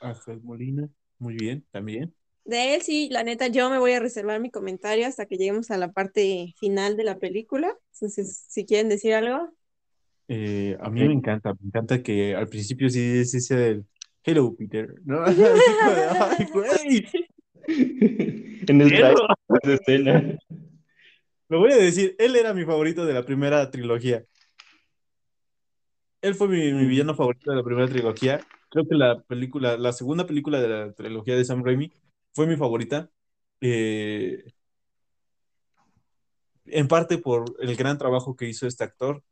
Speaker 3: Ángel Molina, muy bien, también.
Speaker 1: De él sí, la neta, yo me voy a reservar mi comentario hasta que lleguemos a la parte final de la película. Entonces, si quieren decir algo.
Speaker 3: Eh, a mí me encanta, me encanta que al principio sí sí sea el Hello Peter, ¿no? Así como de, "Ay, güey,
Speaker 2: En el trailer
Speaker 3: perro".
Speaker 2: de escena.
Speaker 3: Lo voy a decir, él era mi favorito de la primera trilogía. Él fue mi, mi villano favorito de la primera trilogía. Creo que la película, la segunda película de la trilogía de Sam Raimi fue mi favorita. Eh, en parte por el gran trabajo que hizo este actor.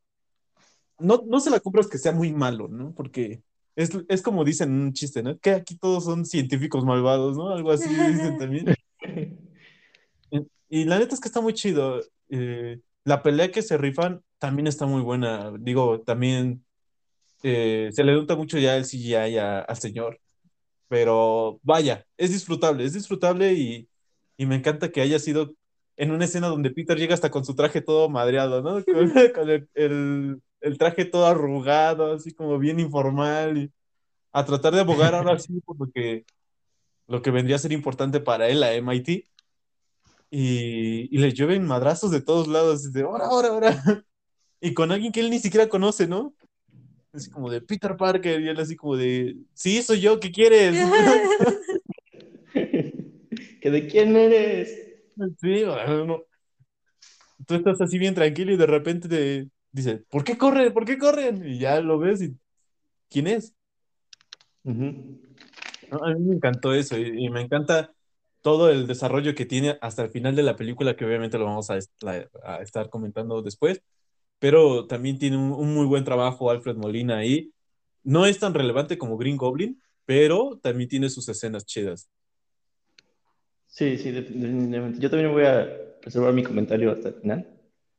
Speaker 3: No, no se la compro es que sea muy malo, ¿no? Porque es, es como dicen en un chiste, ¿no? Que aquí todos son científicos malvados, ¿no? Algo así dicen también. Y la neta es que está muy chido. Eh, la pelea que se rifan también está muy buena. Digo, también eh, se le nota mucho ya el CGI a- al señor. Pero vaya, es disfrutable, es disfrutable y, y me encanta que haya sido en una escena donde Peter llega hasta con su traje todo madreado, ¿no? Con, con el, el- el traje todo arrugado, así como bien informal, y a tratar de abogar ahora sí por lo que, lo que vendría a ser importante para él, la MIT, y, y le llueven madrazos de todos lados, de ahora, ahora, ahora, y con alguien que él ni siquiera conoce, ¿no? Así como de Peter Parker, y él así como de, sí, soy yo, ¿qué quieres?
Speaker 2: ¿Que de quién eres?
Speaker 3: Sí, no. Tú estás así bien tranquilo y de repente te dice, ¿por qué corren? ¿Por qué corren? Y ya lo ves y ¿quién es? No, A mí me encantó eso y, y me encanta todo el desarrollo que tiene hasta el final de la película, que obviamente lo vamos a, est- la- a estar comentando después, pero también tiene un, un muy buen trabajo Alfred Molina ahí. No es tan relevante como Green Goblin, pero también tiene sus escenas chidas.
Speaker 2: Sí, sí, definitivamente. Yo también voy a reservar mi comentario hasta el final.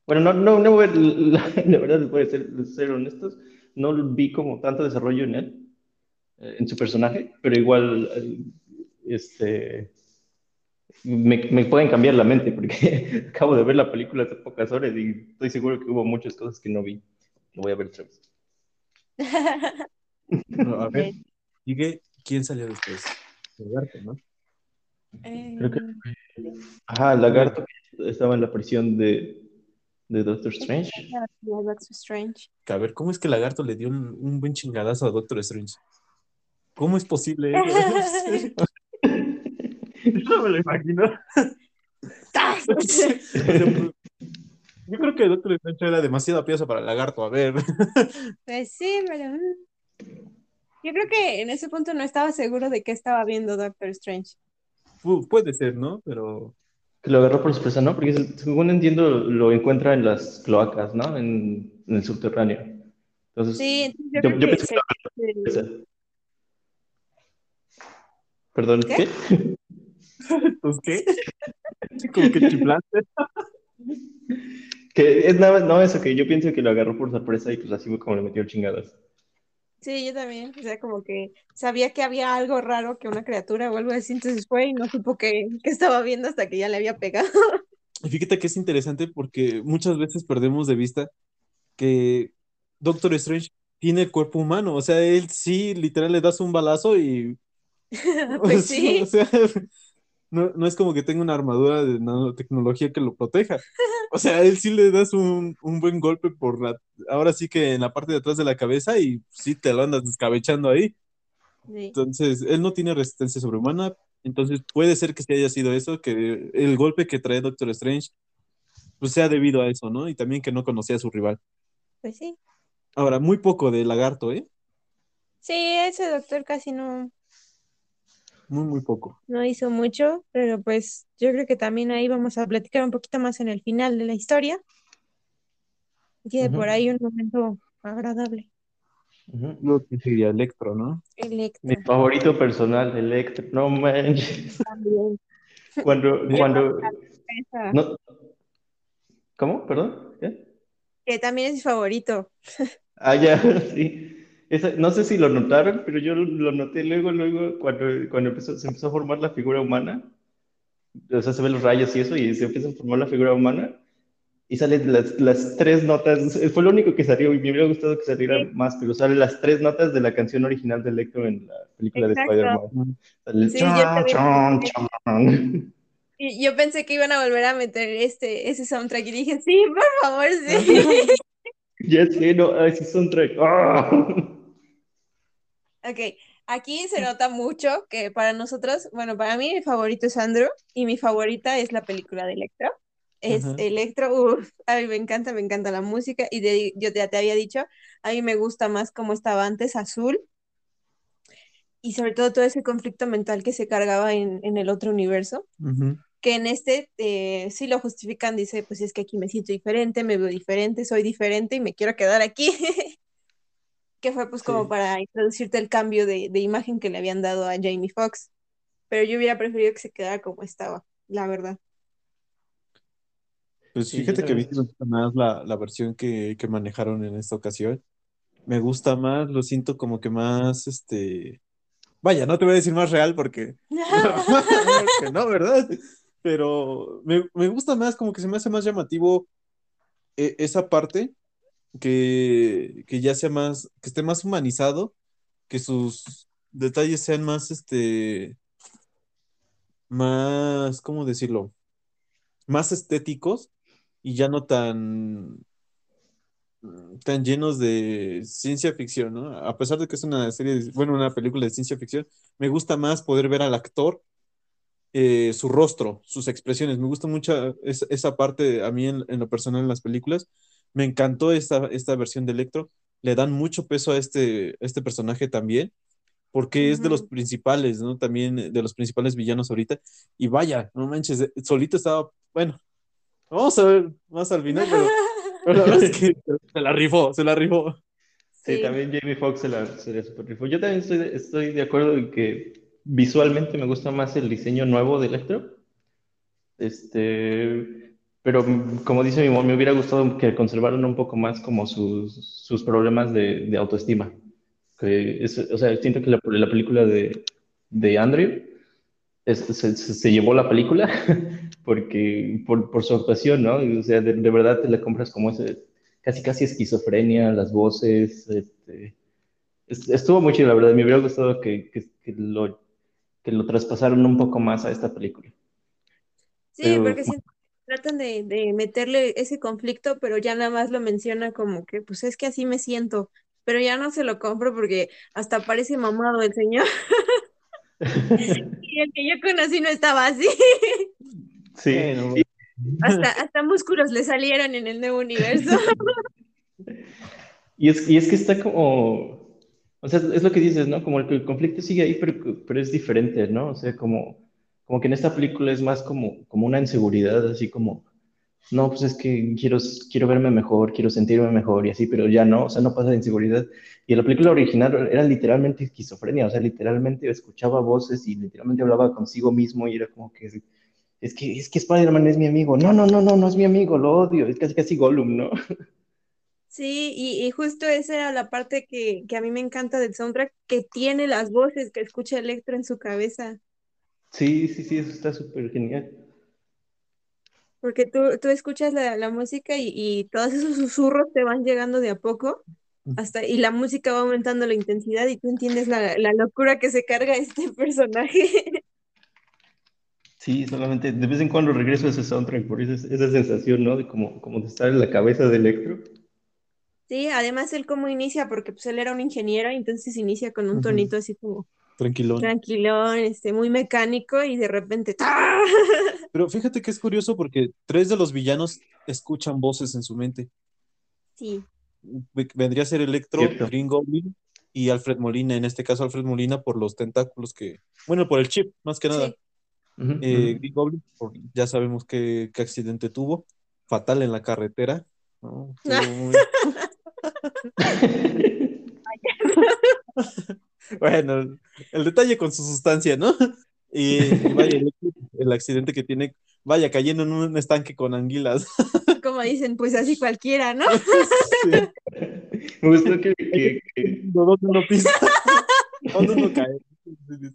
Speaker 2: Bueno, no, no, no voy a- la, la verdad, les voy a ser, ser honestos, no vi como tanto desarrollo en él, eh, en su personaje, pero igual, eh, este, me, me pueden cambiar la mente, porque acabo de ver la película hace pocas horas y estoy seguro que hubo muchas cosas que no vi. Lo voy a ver otra vez.
Speaker 3: A ver, sigue, ¿quién salió después? Lagarto, ¿no?
Speaker 2: Creo que, ajá, el lagarto que estaba en la prisión de, de Doctor Strange.
Speaker 1: Doctor Strange.
Speaker 3: A ver, ¿cómo es que Lagarto le dio un, un buen chingadazo a Doctor Strange? ¿Cómo es posible? Yo no me lo imagino. Yo creo que Doctor Strange era demasiada pieza para Lagarto. A ver,
Speaker 1: Pues sí, pero mm, yo creo que en ese punto no estaba seguro de qué estaba viendo Doctor Strange.
Speaker 3: pu- puede ser, ¿no? Pero
Speaker 2: Que lo agarró por sorpresa, ¿no? Porque según entiendo lo encuentra en las cloacas, ¿no? En, en el subterráneo. Entonces,
Speaker 1: Sí, yo,
Speaker 2: yo,
Speaker 1: creo
Speaker 2: yo
Speaker 1: que
Speaker 2: pensé que. Perdón,
Speaker 1: ¿Qué?
Speaker 2: ¿qué?
Speaker 3: ¿Pues qué? Como que chiflaste.
Speaker 2: Que es nada no, eso que yo pienso que lo agarró por sorpresa y pues así fue como le metió chingadas.
Speaker 1: Sí, yo también. O sea, como que sabía que había algo raro, que una criatura o algo así, entonces fue y no supo qué, qué estaba viendo hasta que ya le había pegado.
Speaker 3: Y fíjate que es interesante porque muchas veces perdemos de vista que Doctor Strange tiene el cuerpo humano. O sea, él sí, literal, le das un balazo y.
Speaker 1: Pues sí.
Speaker 3: O sea, no, no es como que tenga una armadura de nanotecnología que lo proteja. O sea, él sí le das un, un buen golpe por la. Ahora sí que en la parte de atrás de la cabeza y sí te lo andas descabechando ahí.
Speaker 1: Sí.
Speaker 3: Entonces, él no tiene resistencia sobrehumana. Entonces, puede ser que sí haya sido eso, que el golpe que trae Doctor Strange, pues sea debido a eso, ¿no? Y también que no conocía a su rival.
Speaker 1: Pues sí.
Speaker 3: Ahora, muy poco de lagarto, ¿eh?
Speaker 1: Sí, ese doctor casi no,
Speaker 3: Muy, muy poco.
Speaker 1: no hizo mucho, pero pues yo creo que también ahí vamos a platicar un poquito más en el final de la historia. Tiene por
Speaker 2: Ujú.
Speaker 1: ahí un momento agradable.
Speaker 3: Lo que sería Electro, ¿no?
Speaker 1: Electra
Speaker 2: Mi favorito personal, Electro. No manches.
Speaker 1: también.
Speaker 2: Cuando, cuando. No. ¿Cómo? ¿Perdón? ¿Qué?
Speaker 1: Que también es mi favorito.
Speaker 2: Ah, ya, sí. Esa- no sé si lo notaron, pero yo lo noté luego, luego, cuando, cuando empezó, se empezó a formar la figura humana. O sea, se ven los rayos y eso, y se empieza a formar la figura humana. Y salen las, las tres notas. Fue lo único que salió, y me hubiera gustado que saliera
Speaker 1: Sí.
Speaker 2: más, pero salen las tres notas de la canción original de Electro en la película de. Spider-Man. Sale el
Speaker 1: Sí, yo. Y pensé que iban a volver a meter este, ese soundtrack y dije, sí, por favor, sí.
Speaker 2: Ya sé, no, ese soundtrack. ¡Ah!
Speaker 1: Ok, aquí se nota mucho que para nosotros, bueno, para mí mi favorito es Andrew y mi favorita es la película de Electro. Es
Speaker 3: Ajá.
Speaker 1: Electro, uff, a mí me encanta, me encanta la música y de- yo ya te había dicho, a mí me gusta más como estaba antes Azul y sobre todo todo ese conflicto mental que se cargaba en, en el otro universo,
Speaker 3: Ujú.
Speaker 1: que en este eh, sí lo justifican, dice, pues es que aquí me siento diferente, me veo diferente, soy diferente y me quiero quedar aquí. que fue pues como
Speaker 3: Sí.
Speaker 1: para introducirte el cambio de, de imagen que le habían dado a Jamie Foxx. Pero yo hubiera preferido que se quedara como estaba, la verdad.
Speaker 3: Pues
Speaker 2: Sí,
Speaker 3: fíjate que a mí me gusta más la, la versión que, que manejaron en esta ocasión. Me gusta más, lo siento como que más, este... Vaya, no te voy a decir más real porque... porque no, ¿verdad? Pero me, me gusta más, como que se me hace más llamativo eh, esa parte, que, que ya sea más, que esté más humanizado, que sus detalles sean más, este, más, ¿cómo decirlo? Más estéticos y ya no tan, tan llenos de ciencia ficción, ¿no? A pesar de que es una serie, bueno, una película de ciencia ficción, me gusta más poder ver al actor, eh, su rostro, sus expresiones. Me gusta mucho esa, esa parte, a mí en, en lo personal en las películas. Me encantó esta, esta versión de Electro. Le dan mucho peso a este, este personaje también, porque es de los principales, ¿no? También de los principales villanos ahorita. Y vaya, no manches, eh, solito estaba, bueno, vamos a ver más al final, pero, pero la verdad es que se la rifó, se la rifó.
Speaker 2: Sí,
Speaker 1: Sí.
Speaker 2: también Jamie Foxx se la, se la super rifó. Yo también estoy estoy de acuerdo en que visualmente me gusta más el diseño nuevo de Electro. Este, pero mm, como dice mi mamá, me hubiera gustado que conservaran un poco más como sus, sus problemas de, de autoestima. Que es- o sea, siento que la, la película de, de Andrew es- se, se- llevó la película porque por, por su actuación, ¿no? O sea, de, de verdad te la compras como ese, casi casi esquizofrenia, las voces, este, es- estuvo muy chido, la verdad, me hubiera gustado que, que, que lo, que lo traspasaron un poco más a esta película.
Speaker 1: Sí,
Speaker 2: Pero
Speaker 1: porque siento tratan de, de meterle ese conflicto, pero ya nada más lo menciona como que, pues es que así me siento, pero ya no se lo compro porque hasta parece mamado el señor. Y el que yo conocí no estaba así.
Speaker 2: sí, y-
Speaker 1: Hasta, hasta músculos le salieron en el nuevo universo.
Speaker 2: Y es, y es que está como, o sea, es lo que dices, ¿no? Como el, el conflicto sigue ahí, pero, pero es diferente, ¿no? O sea, como, como que en esta película es más como, como una inseguridad, así como, no, pues es que quiero, quiero verme mejor, quiero sentirme mejor y así, pero ya no, o sea, no pasa de inseguridad. Y en la película original era literalmente esquizofrenia, o sea, literalmente escuchaba voces y literalmente hablaba consigo mismo y era como que, es que, es que Spider-Man es mi amigo. No, no, no, no, no es mi amigo, lo odio, es casi casi Gollum, ¿no?
Speaker 1: Sí, y, justo esa era la parte que, que a mí me encanta del soundtrack, que tiene las voces que escucha Electro en su cabeza.
Speaker 2: Sí, sí, sí, eso está súper genial.
Speaker 1: Porque tú, tú escuchas la, la música y, y todos esos susurros te van llegando de a poco, hasta, y la música va aumentando la intensidad y tú entiendes la, la locura que se carga este personaje.
Speaker 2: Sí, solamente de vez en cuando regreso a ese soundtrack por esa, esa sensación, ¿no? De como, como de estar en la cabeza de Electro.
Speaker 1: Sí, además él cómo inicia, porque pues él era un ingeniero y entonces inicia con un tonito así como
Speaker 3: Tranquilón.
Speaker 1: tranquilón, este, muy mecánico y de repente.
Speaker 3: Pero fíjate que es curioso porque tres de los villanos escuchan voces en su mente.
Speaker 1: Sí,
Speaker 3: Ve- Vendría a ser Electro,
Speaker 2: Cierto.
Speaker 3: Green Goblin y Alfred Molina. En este caso, Alfred Molina por los tentáculos que. Bueno, por el chip, más que nada.
Speaker 1: sí.
Speaker 3: Eh. Green Goblin, por- ya sabemos qué, qué accidente tuvo. Fatal en la carretera. ¿no? Muy- Bueno, el detalle con su sustancia, ¿no? Y, y vaya, el, el accidente que tiene, vaya, cayendo en un estanque con anguilas.
Speaker 1: Como dicen, pues así cualquiera, ¿no?
Speaker 3: Sí.
Speaker 2: Me gustó que, que- que-
Speaker 3: ¿Dónde uno pisa? ¿Dónde uno cae?
Speaker 1: Mí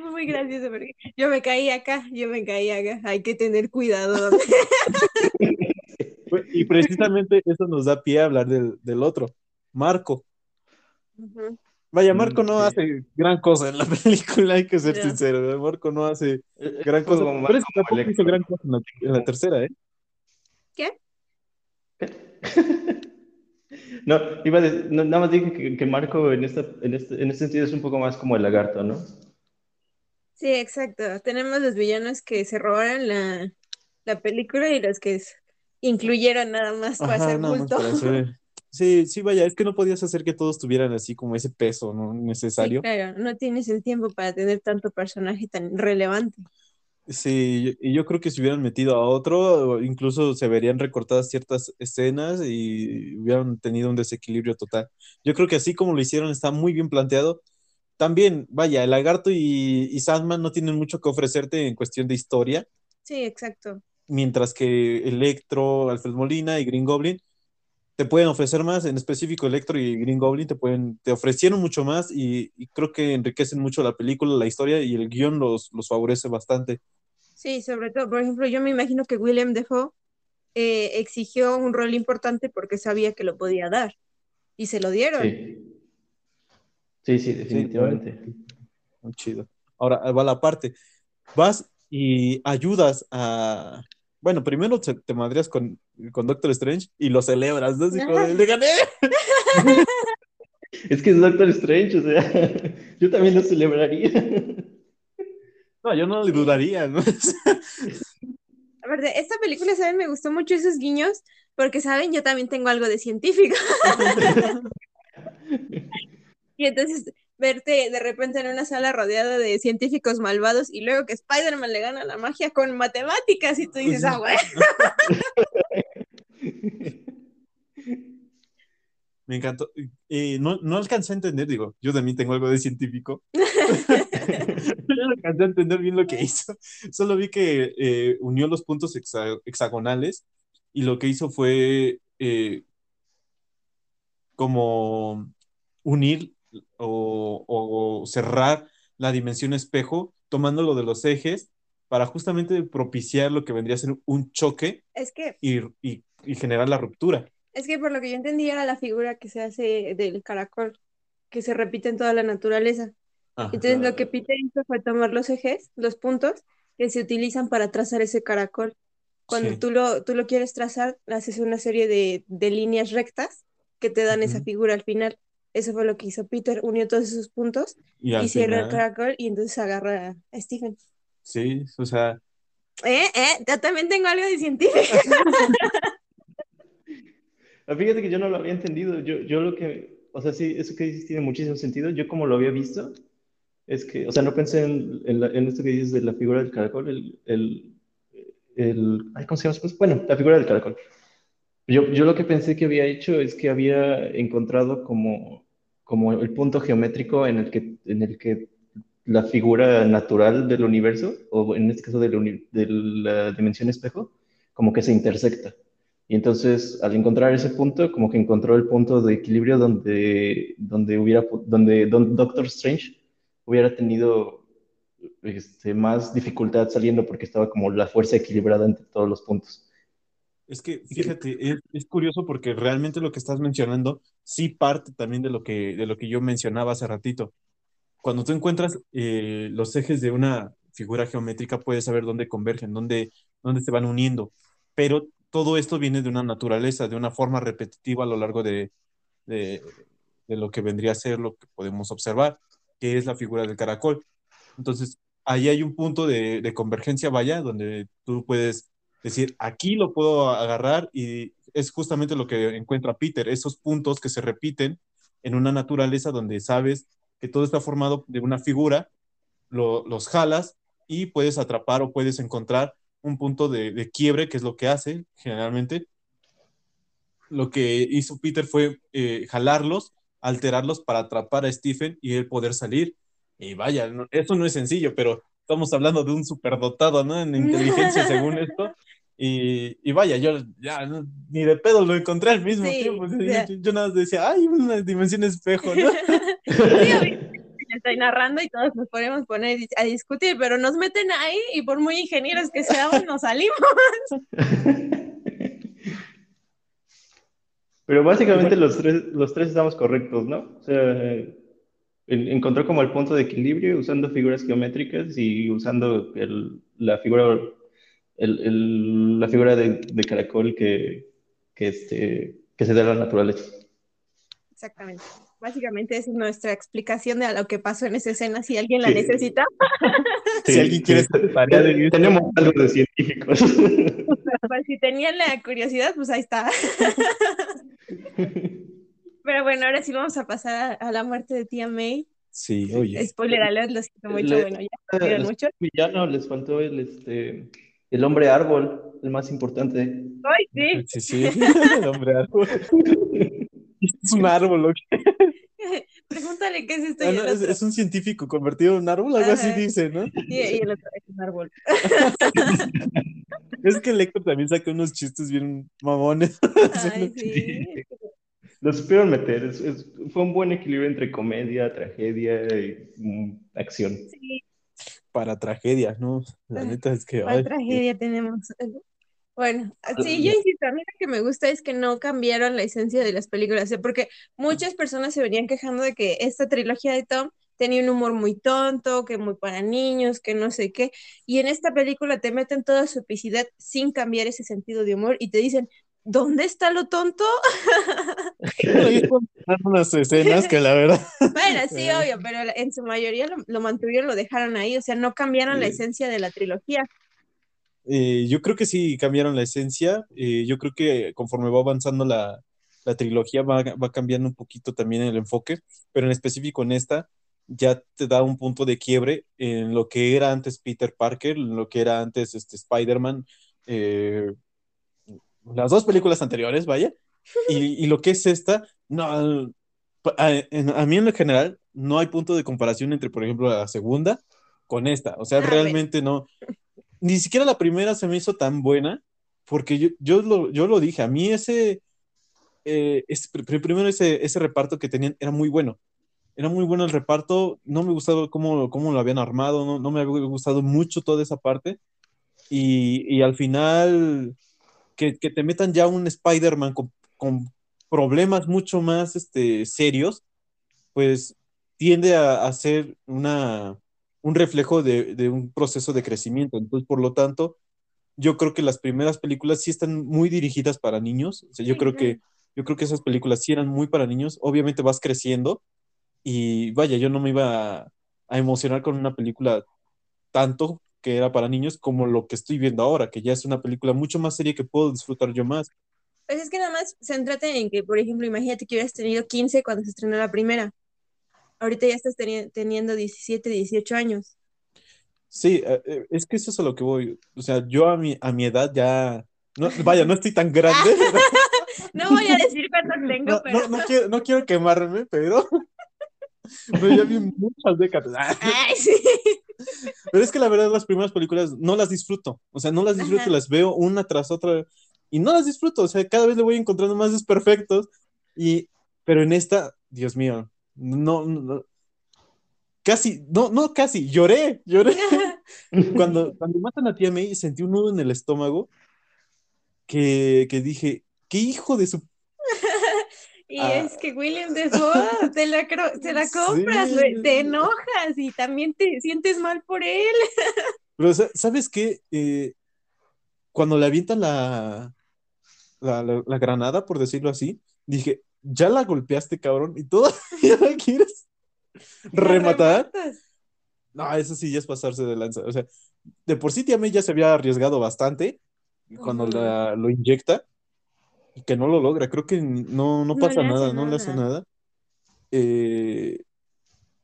Speaker 1: fue muy gracioso porque yo me caí acá, yo me caí acá. Hay que tener cuidado.
Speaker 3: Y precisamente eso nos da pie a hablar del, del otro, Marco.
Speaker 1: Ujú.
Speaker 3: Vaya, Marco
Speaker 2: Mm,
Speaker 3: no
Speaker 2: sí.
Speaker 3: hace gran cosa en la película, hay que ser sincero. Marco no hace
Speaker 2: es
Speaker 3: gran cosa.
Speaker 2: como
Speaker 3: Pero es que tampoco hizo gran cosa en la, en la tercera, ¿eh?
Speaker 1: ¿Qué?
Speaker 2: No, iba a decir- no, nada más dije que, que Marco en, esta, en, este, en este sentido es un poco más como el lagarto, ¿no?
Speaker 1: Sí, exacto. Tenemos los villanos que se robaron la, la película y los que incluyeron nada más para
Speaker 3: Ajá,
Speaker 1: hacer
Speaker 3: nada Sí, sí, vaya, es que no podías hacer que todos tuvieran así como ese peso, ¿no?
Speaker 1: Sí,
Speaker 3: Necesario.
Speaker 1: claro, no tienes el tiempo para tener tanto personaje tan relevante.
Speaker 3: Sí, y yo creo que si hubieran metido a otro, incluso se verían recortadas ciertas escenas y hubieran tenido un desequilibrio total. Yo creo que así como lo hicieron está muy bien planteado. También, vaya, el Lagarto y, y Sandman no tienen mucho que ofrecerte en cuestión de historia,
Speaker 1: Sí, exacto.
Speaker 3: mientras que Electro, Alfred Molina y Green Goblin te pueden ofrecer más, en específico Electro y Green Goblin te pueden, te ofrecieron mucho más y, y creo que enriquecen mucho la película, la historia y el guion los, los favorece bastante.
Speaker 1: Sí, sobre todo, por ejemplo, yo me imagino que William Defoe eh, exigió un rol importante porque sabía que lo podía dar y se lo dieron.
Speaker 2: Sí. Sí, sí, definitivamente.
Speaker 3: Muy chido. Ahora va la parte. Vas y ayudas a. Bueno, primero te, te madreas con, con Doctor Strange y lo celebras, ¿no? Así como de, ¡le gané!
Speaker 2: Es que es Doctor Strange, o sea, yo también lo celebraría.
Speaker 3: No, yo no le dudaría, ¿no?
Speaker 1: A ver, de esta película, ¿saben? Me gustó mucho esos guiños porque, ¿saben? Yo también tengo algo de científico. Y entonces verte de repente en una sala rodeada de científicos malvados y luego que Spider-Man le gana la magia con matemáticas y tú dices, ah, güey.
Speaker 3: Me encantó. No, no alcancé a entender, digo, yo también tengo algo de científico. no alcancé a entender bien lo que hizo. Solo vi que eh, unió los puntos hexa- hexagonales y lo que hizo fue eh, como unir o, o cerrar la dimensión espejo, tomándolo de los ejes para justamente propiciar lo que vendría a ser un choque
Speaker 1: Es que,
Speaker 3: y, y- y generar la ruptura.
Speaker 1: es que por lo que yo entendí era la figura que se hace del caracol, que se repite en toda la naturaleza.
Speaker 3: Ajá.
Speaker 1: Entonces lo que Peter hizo fue tomar los ejes, los puntos que se utilizan para trazar ese caracol. Cuando
Speaker 3: Sí.
Speaker 1: tú lo, tú lo quieres trazar, haces una serie de, de líneas rectas que te dan esa figura al final. Eso fue lo que hizo Peter, unió todos esos puntos
Speaker 3: Y
Speaker 1: y cierra el caracol y entonces agarra a Stephen.
Speaker 3: sí, o sea,
Speaker 1: ¿Eh? ¿Eh? Yo también tengo algo de científico.
Speaker 2: Ah, Fíjate que yo no lo había entendido. Yo, yo lo que, o sea, sí, eso que dices tiene muchísimo sentido. Yo como lo había visto, es que, o sea, no pensé en, en, la- en esto que dices de la figura del caracol, el, el, el, ay, ¿cómo se llama? Pues, bueno, la figura del caracol. Yo, yo lo que pensé que había hecho es que había encontrado como, como el punto geométrico en el que, en el que la figura natural del universo, o en este caso del de la dimensión espejo, como que se intersecta. Y entonces, al encontrar ese punto, como que encontró el punto de equilibrio donde, donde hubiera, donde Doctor Strange hubiera tenido este, más dificultad saliendo porque estaba como la fuerza equilibrada entre todos los puntos.
Speaker 3: Es que, fíjate, es, es, curioso porque realmente lo que estás mencionando sí parte también de lo que, de lo que yo mencionaba hace ratito. Cuando tú encuentras eh, los ejes de una figura geométrica, puedes saber dónde convergen, dónde, dónde se van uniendo. Pero todo esto viene de una naturaleza, de una forma repetitiva a lo largo de, de, lo que vendría a ser lo que podemos observar, que es la figura del caracol. Entonces, ahí hay un punto de, de convergencia, vaya, donde tú puedes decir, aquí lo puedo agarrar y es justamente lo que encuentra Peter, esos puntos que se repiten en una naturaleza donde sabes que todo está formado de una figura, lo, los jalas y puedes atrapar o puedes encontrar un punto de, quiebre, que es lo que hace generalmente. Lo que hizo Peter fue eh, jalarlos, alterarlos para atrapar a Stephen y él poder salir. Y vaya, eso no es sencillo, pero estamos hablando de un superdotado, ¿no? En inteligencia según esto. Y, y, vaya, yo ya ni de pedo lo encontré al mismo tiempo. Yo, nada más decía, ay, una dimensión espejo, ¿no?
Speaker 1: sí, estoy narrando y todos nos podemos poner a discutir, pero nos meten ahí y por muy ingenieros que seamos, nos salimos.
Speaker 2: Pero básicamente los tres, los tres estamos correctos, ¿no? O sea, encontró como el punto de equilibrio usando figuras geométricas y usando el, la figura, el, la figura de, de caracol que, que, este, que se da a la naturaleza.
Speaker 1: Exactamente. Básicamente es nuestra explicación de lo que pasó en esa escena, si alguien la necesita.
Speaker 3: si alguien quiere
Speaker 2: sí. Tenemos algo de científicos.
Speaker 1: Pues, si tenían la curiosidad, pues ahí está. Pero bueno, ahora sí vamos a pasar a, la muerte de tía May.
Speaker 3: Sí, oye.
Speaker 1: Spoiler alert, lo siento mucho, bueno, ya
Speaker 2: les, mucho. Villano, les faltó el, este, el hombre árbol, el más importante.
Speaker 1: Ay, sí.
Speaker 3: Sí, sí, el hombre árbol. es un árbol, ¿ok?
Speaker 1: Pregúntale qué es esto.
Speaker 3: Ah, es, un científico convertido en un árbol, algo así dice, ¿no?
Speaker 1: y el otro es un árbol.
Speaker 3: es que el Héctor también saca unos chistes bien mamones.
Speaker 1: Ay, sí.
Speaker 2: Lo supieron meter, fue un buen equilibrio entre comedia, tragedia y mm, acción.
Speaker 1: Sí.
Speaker 3: Para tragedia, ¿no? La neta es que...
Speaker 1: Para tragedia tenemos bueno, sí, yo insisto, a mí lo que me gusta es que no cambiaron la esencia de las películas, ¿eh? porque muchas personas se venían quejando de que esta trilogía de Tom tenía un humor muy tonto, que muy para niños, que no sé qué, y en esta película te meten toda su epicidad sin cambiar ese sentido de humor y te dicen, ¿dónde está lo tonto?
Speaker 3: unas escenas que la verdad.
Speaker 1: Bueno, sí, obvio, pero en su mayoría lo, mantuvieron, lo dejaron ahí, o sea, no cambiaron la esencia de la trilogía.
Speaker 3: Eh, yo creo que sí cambiaron la esencia. Eh, yo creo que conforme va avanzando la, la trilogía va, va, cambiando un poquito también el enfoque, pero en específico en esta ya te da un punto de quiebre en lo que era antes Peter Parker, en lo que era antes este, Spider-Man, eh, las dos películas anteriores, vaya, y, y, lo que es esta, no, a, a, mí en lo general no hay punto de comparación entre, por ejemplo, la segunda con esta, o sea, realmente no, ni siquiera la primera se me hizo tan buena, porque yo, yo, lo, yo lo dije, a mí ese, eh, primero ese, ese reparto que tenían era muy bueno. Era muy bueno el reparto, no me gustaba cómo, cómo lo habían armado, no, no me había gustado mucho toda esa parte. Y, y al final, que, que, te metan ya un Spider-Man con, con, problemas mucho más este, serios, pues tiende a, a ser una, un reflejo de, un proceso de crecimiento. Entonces, por lo tanto, yo creo que las primeras películas sí están muy dirigidas para niños. O sea, yo creo que yo creo que esas películas sí eran muy para niños. Obviamente vas creciendo y vaya, yo no me iba a, emocionar con una película tanto que era para niños como lo que estoy viendo ahora, que ya es una película mucho más seria que puedo disfrutar yo más.
Speaker 1: Pues es que nada más céntrate en que, por ejemplo, imagínate que hubieras tenido 15 cuando se estrenó la primera ahorita ya estás teniendo 17, 18 años.
Speaker 3: Sí, eh, eh, es que eso es a lo que voy. O sea, yo a mi, a mi edad ya. No, vaya, no estoy tan grande.
Speaker 1: no voy a decir cuántos tengo,
Speaker 3: no,
Speaker 1: pero.
Speaker 3: No, quiero, no quiero quemarme, pero. Pero ya vi muchas décadas.
Speaker 1: Ay, sí.
Speaker 3: Pero es que la verdad, las primeras películas no las disfruto. O sea, no las disfruto, las veo una tras otra. y no las disfruto, o sea, cada vez le voy encontrando más desperfectos, y, pero en esta, Dios mío, no, no casi, no, no, casi, lloré, lloré. cuando, cuando matan a tía May, sentí un nudo en el estómago que, que dije, qué hijo de su
Speaker 1: y ah. es que William Defoe te la, te la compras, te enojas y también te sientes mal por él.
Speaker 3: Pero, ¿sabes qué? Eh, cuando le avientan la, la, granada, por decirlo así, dije, ya la golpeaste, cabrón, y todavía la quieres rematar. No, eso sí ya es pasarse de lanza. O sea, de por sí Tía May ya se había arriesgado bastante cuando la, lo inyecta y que no lo logra. Creo que no, no pasa nada, no le hace nada. Eh,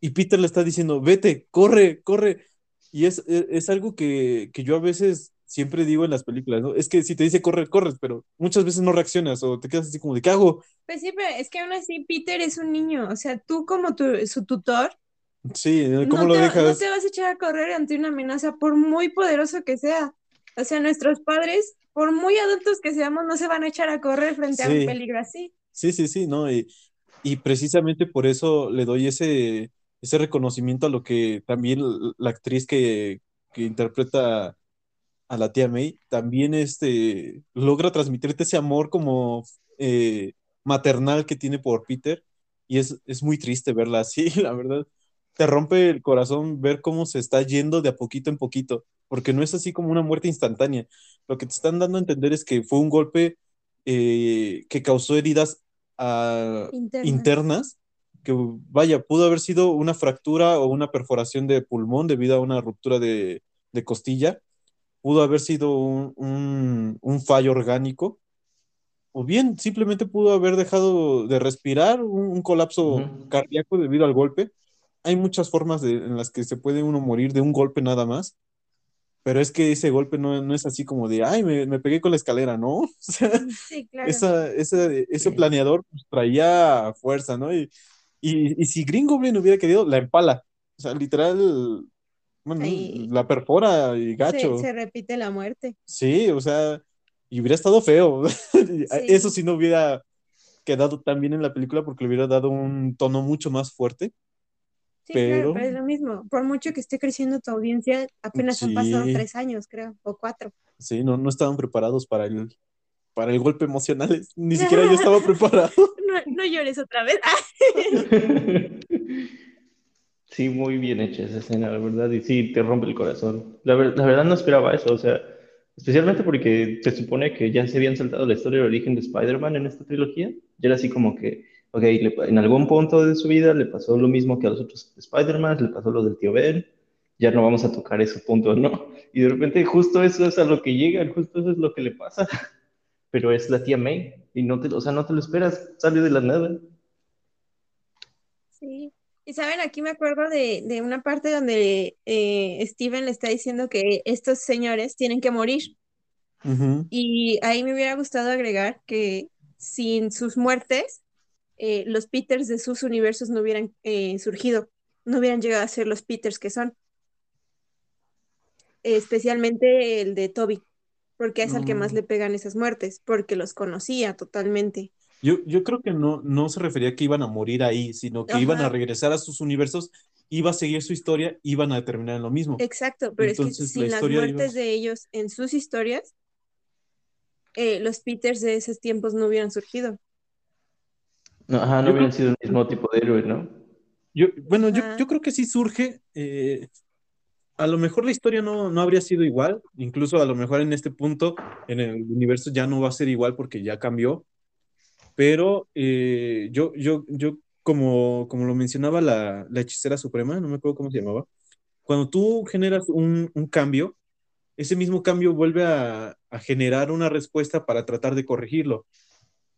Speaker 3: y Peter le está diciendo, vete, corre, corre. Y es, e, es, algo que, que, yo a veces siempre digo en las películas, ¿no? Es que si te dice corre, corres, pero muchas veces no reaccionas o te quedas así como de, ¿qué hago?
Speaker 1: Pues sí, pero es que aún así Peter es un niño, o sea, tú como tu, su tutor.
Speaker 3: Sí, ¿cómo lo dejas?
Speaker 1: No te vas a echar a correr ante una amenaza por muy poderoso que sea. O sea, nuestros padres por muy adultos que seamos, no se van a echar a correr frente a un peligro así.
Speaker 3: Sí, sí, sí, ¿no? Y, y precisamente por eso le doy ese, ese reconocimiento a lo que también la actriz que, que interpreta a la tía May también este, logra transmitirte ese amor como eh, maternal que tiene por Peter y es, es muy triste verla así, la verdad. Te rompe el corazón ver cómo se está yendo de a poquito en poquito porque no es así como una muerte instantánea. Lo que te están dando a entender es que fue un golpe eh, que causó heridas ah, internas. que vaya, pudo haber sido una fractura o una perforación de pulmón debido a una ruptura de, costilla, pudo haber sido un, fallo orgánico, o bien simplemente pudo haber dejado de respirar, un, colapso cardíaco debido al golpe. Hay muchas formas en las que se puede uno morir de un golpe nada más pero es que ese golpe no, no es así como de, ay, me, me, pegué con la escalera, ¿no? O sea,
Speaker 1: sí, claro.
Speaker 3: esa, ese planeador pues, traía fuerza, ¿no? Y, y, y, si Green Goblin hubiera querido, la empala. O sea, literal, bueno, la perfora y gacho.
Speaker 1: Se, se, repite la muerte.
Speaker 3: Sí, o sea, y hubiera estado feo. Eso sí no hubiera quedado tan bien en la película porque le hubiera dado un tono mucho más fuerte.
Speaker 1: Sí, pero... es lo mismo. Por mucho que esté creciendo tu audiencia, apenas han pasado tres años, creo, o cuatro.
Speaker 3: Sí, no, no estaban preparados para el, para el golpe emocional. Ni siquiera yo estaba preparado.
Speaker 1: No, no llores otra vez.
Speaker 2: sí, muy bien hecha esa escena, la verdad. Y sí, te rompe el corazón. La, la verdad no esperaba eso, o sea, especialmente porque se supone que ya se habían saltado la historia de origen de Spider-Man en esta trilogía. Ya era así como que ok, en algún punto de su vida le pasó lo mismo que a los otros Spider-Man, le pasó lo del tío Ben, ya no vamos a tocar ese punto, ¿no? Y de repente justo eso es a lo que llega, justo eso es lo que le pasa, pero es la tía May, y no te, o sea, no te lo esperas, sale de la nada.
Speaker 1: Sí, y saben, aquí me acuerdo de, de una parte donde eh, Steven le está diciendo que estos señores tienen que morir. Y ahí me hubiera gustado agregar que sin sus muertes, eh, los Peters de sus universos no hubieran eh, surgido, no hubieran llegado a ser los Peters que son. Especialmente el de Toby, porque es al que más mm. le pegan esas muertes, porque los conocía totalmente.
Speaker 3: Yo, yo creo que no, no se refería a que iban a morir ahí, sino que iban a regresar a sus universos, iba a seguir su historia, iban a terminar en lo mismo.
Speaker 1: Exacto, pero es que sin las muertes de ellos en sus historias, eh, los Peters de esos tiempos no hubieran surgido.
Speaker 2: No, ajá, no hubieran sido el mismo tipo de héroe, ¿no?
Speaker 3: Yo, bueno, yo, yo, creo que sí surge. Eh, a lo mejor la historia no, no, habría sido igual, incluso a lo mejor en este punto en el universo ya no va a ser igual porque ya cambió, pero eh, yo, yo, yo como, como lo mencionaba la, la, hechicera suprema, no me acuerdo cómo se llamaba, cuando tú generas un, un cambio, ese mismo cambio vuelve a, a, generar una respuesta para tratar de corregirlo.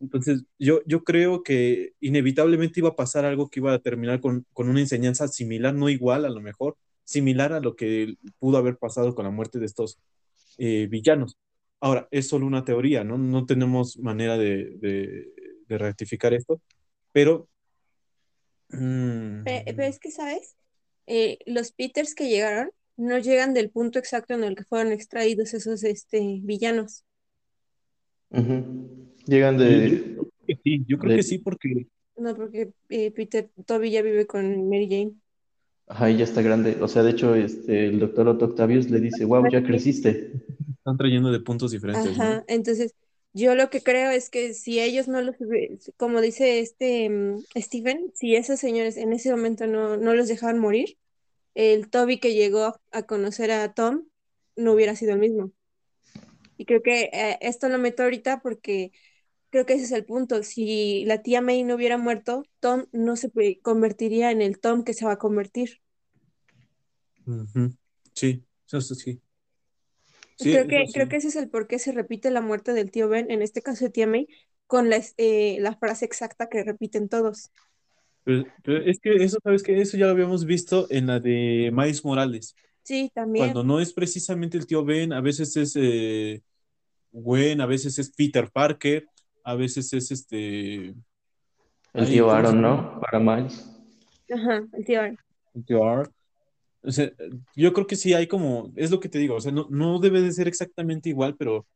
Speaker 3: Entonces, yo, yo creo que inevitablemente iba a pasar algo que iba a terminar con, con, una enseñanza similar, no igual a lo mejor, similar a lo que pudo haber pasado con la muerte de estos eh, villanos. Ahora, es solo una teoría, ¿no? No tenemos manera de, de, rectificar esto, pero...
Speaker 1: Mm, pero, es que, ¿sabes? Eh, los Peters que llegaron no llegan del punto exacto en el que fueron extraídos esos este, villanos.
Speaker 2: Ujú. Llegan
Speaker 3: yo
Speaker 2: de,
Speaker 3: creo que sí, yo creo
Speaker 2: de-
Speaker 3: que sí, porque
Speaker 1: No, porque eh, Peter, Toby ya vive con Mary Jane.
Speaker 2: Ajá, y ya está grande. O sea, de hecho, este, el doctor Otto Octavius le dice, wow, ya creciste.
Speaker 3: están trayendo de puntos diferentes, ¿no?
Speaker 1: Ajá, entonces yo lo que creo es que si ellos no los, como dice este Stephen, si esos señores en ese momento no, no los dejaban morir, el Toby que llegó a conocer a Tom no hubiera sido el mismo. Y creo que eh, esto lo meto ahorita porque creo que ese es el punto. Si la tía May no hubiera muerto, Tom no se convertiría en el Tom que se va a convertir.
Speaker 3: Sí, eso sí. Sí,
Speaker 1: creo que,
Speaker 3: sí.
Speaker 1: creo que ese es el por qué se repite la muerte del tío Ben, en este caso de tía May, con la, eh, la frase exacta que repiten todos.
Speaker 3: Pero, pero es que eso, ¿sabes qué? Eso ya lo habíamos visto en la de Miles Morales.
Speaker 1: Sí, también.
Speaker 3: Cuando no es precisamente el tío Ben, a veces es eh, Gwen, a veces es Peter Parker, a veces es este.
Speaker 2: El tío
Speaker 3: ¿cómo se
Speaker 2: Aaron? ¿no? Para Miles.
Speaker 1: Ajá, el tío Ben.
Speaker 3: el tío R. O sea, yo creo que sí hay como, es lo que te digo, o sea, no, no debe de ser exactamente igual, pero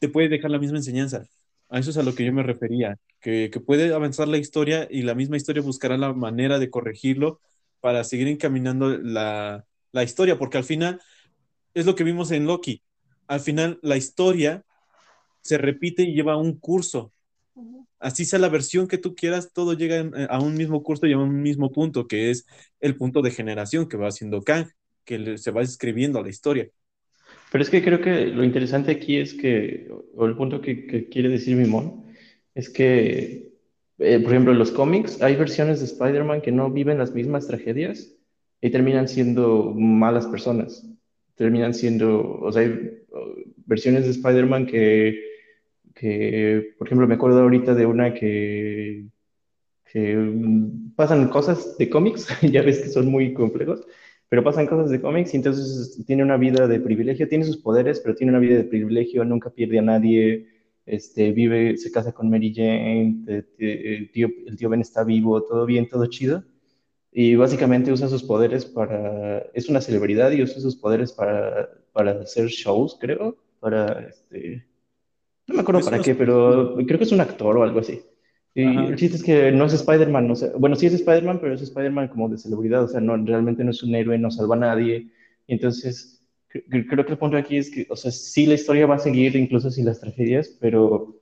Speaker 3: te puede dejar la misma enseñanza. A eso es a lo que yo me refería, que, que puede avanzar la historia y la misma historia buscará la manera de corregirlo para seguir encaminando la, la historia, porque al final es lo que vimos en Loki. Al final la historia se repite y lleva un curso. Así sea la versión que tú quieras, todo llega en- a un mismo curso y a un mismo punto, que es el punto de generación que va haciendo Kang, que se va escribiendo a la historia.
Speaker 2: Pero es que creo que lo interesante aquí es que, o el punto que, que quiere decir Mimón, es que, eh, por ejemplo, en los cómics hay versiones de Spider-Man que no viven las mismas tragedias y terminan siendo malas personas. Terminan siendo, o sea, hay versiones de Spider-Man que, que, por ejemplo, me acuerdo ahorita de una que, que mm, pasan cosas de cómics, ya ves que son muy complejos, pero pasan cosas de cómics y entonces tiene una vida de privilegio, tiene sus poderes, pero tiene una vida de privilegio, nunca pierde a nadie, este, vive, se casa con Mary Jane, el tío, el tío Ben está vivo, todo bien, todo chido. Y básicamente usa sus poderes para, es una celebridad y usa sus poderes para, para hacer shows, creo, para, este, no me acuerdo para qué, pero creo que es un actor o algo así. Y
Speaker 3: Ajá.
Speaker 2: el chiste es que no es Spider-Man, o sea, bueno, sí es Spider-Man, pero es Spider-Man como de celebridad, o sea, no, realmente no es un héroe, no salva a nadie. Y entonces, cre- cre- creo que el punto aquí es que, o sea, sí la historia va a seguir incluso sin las tragedias, pero,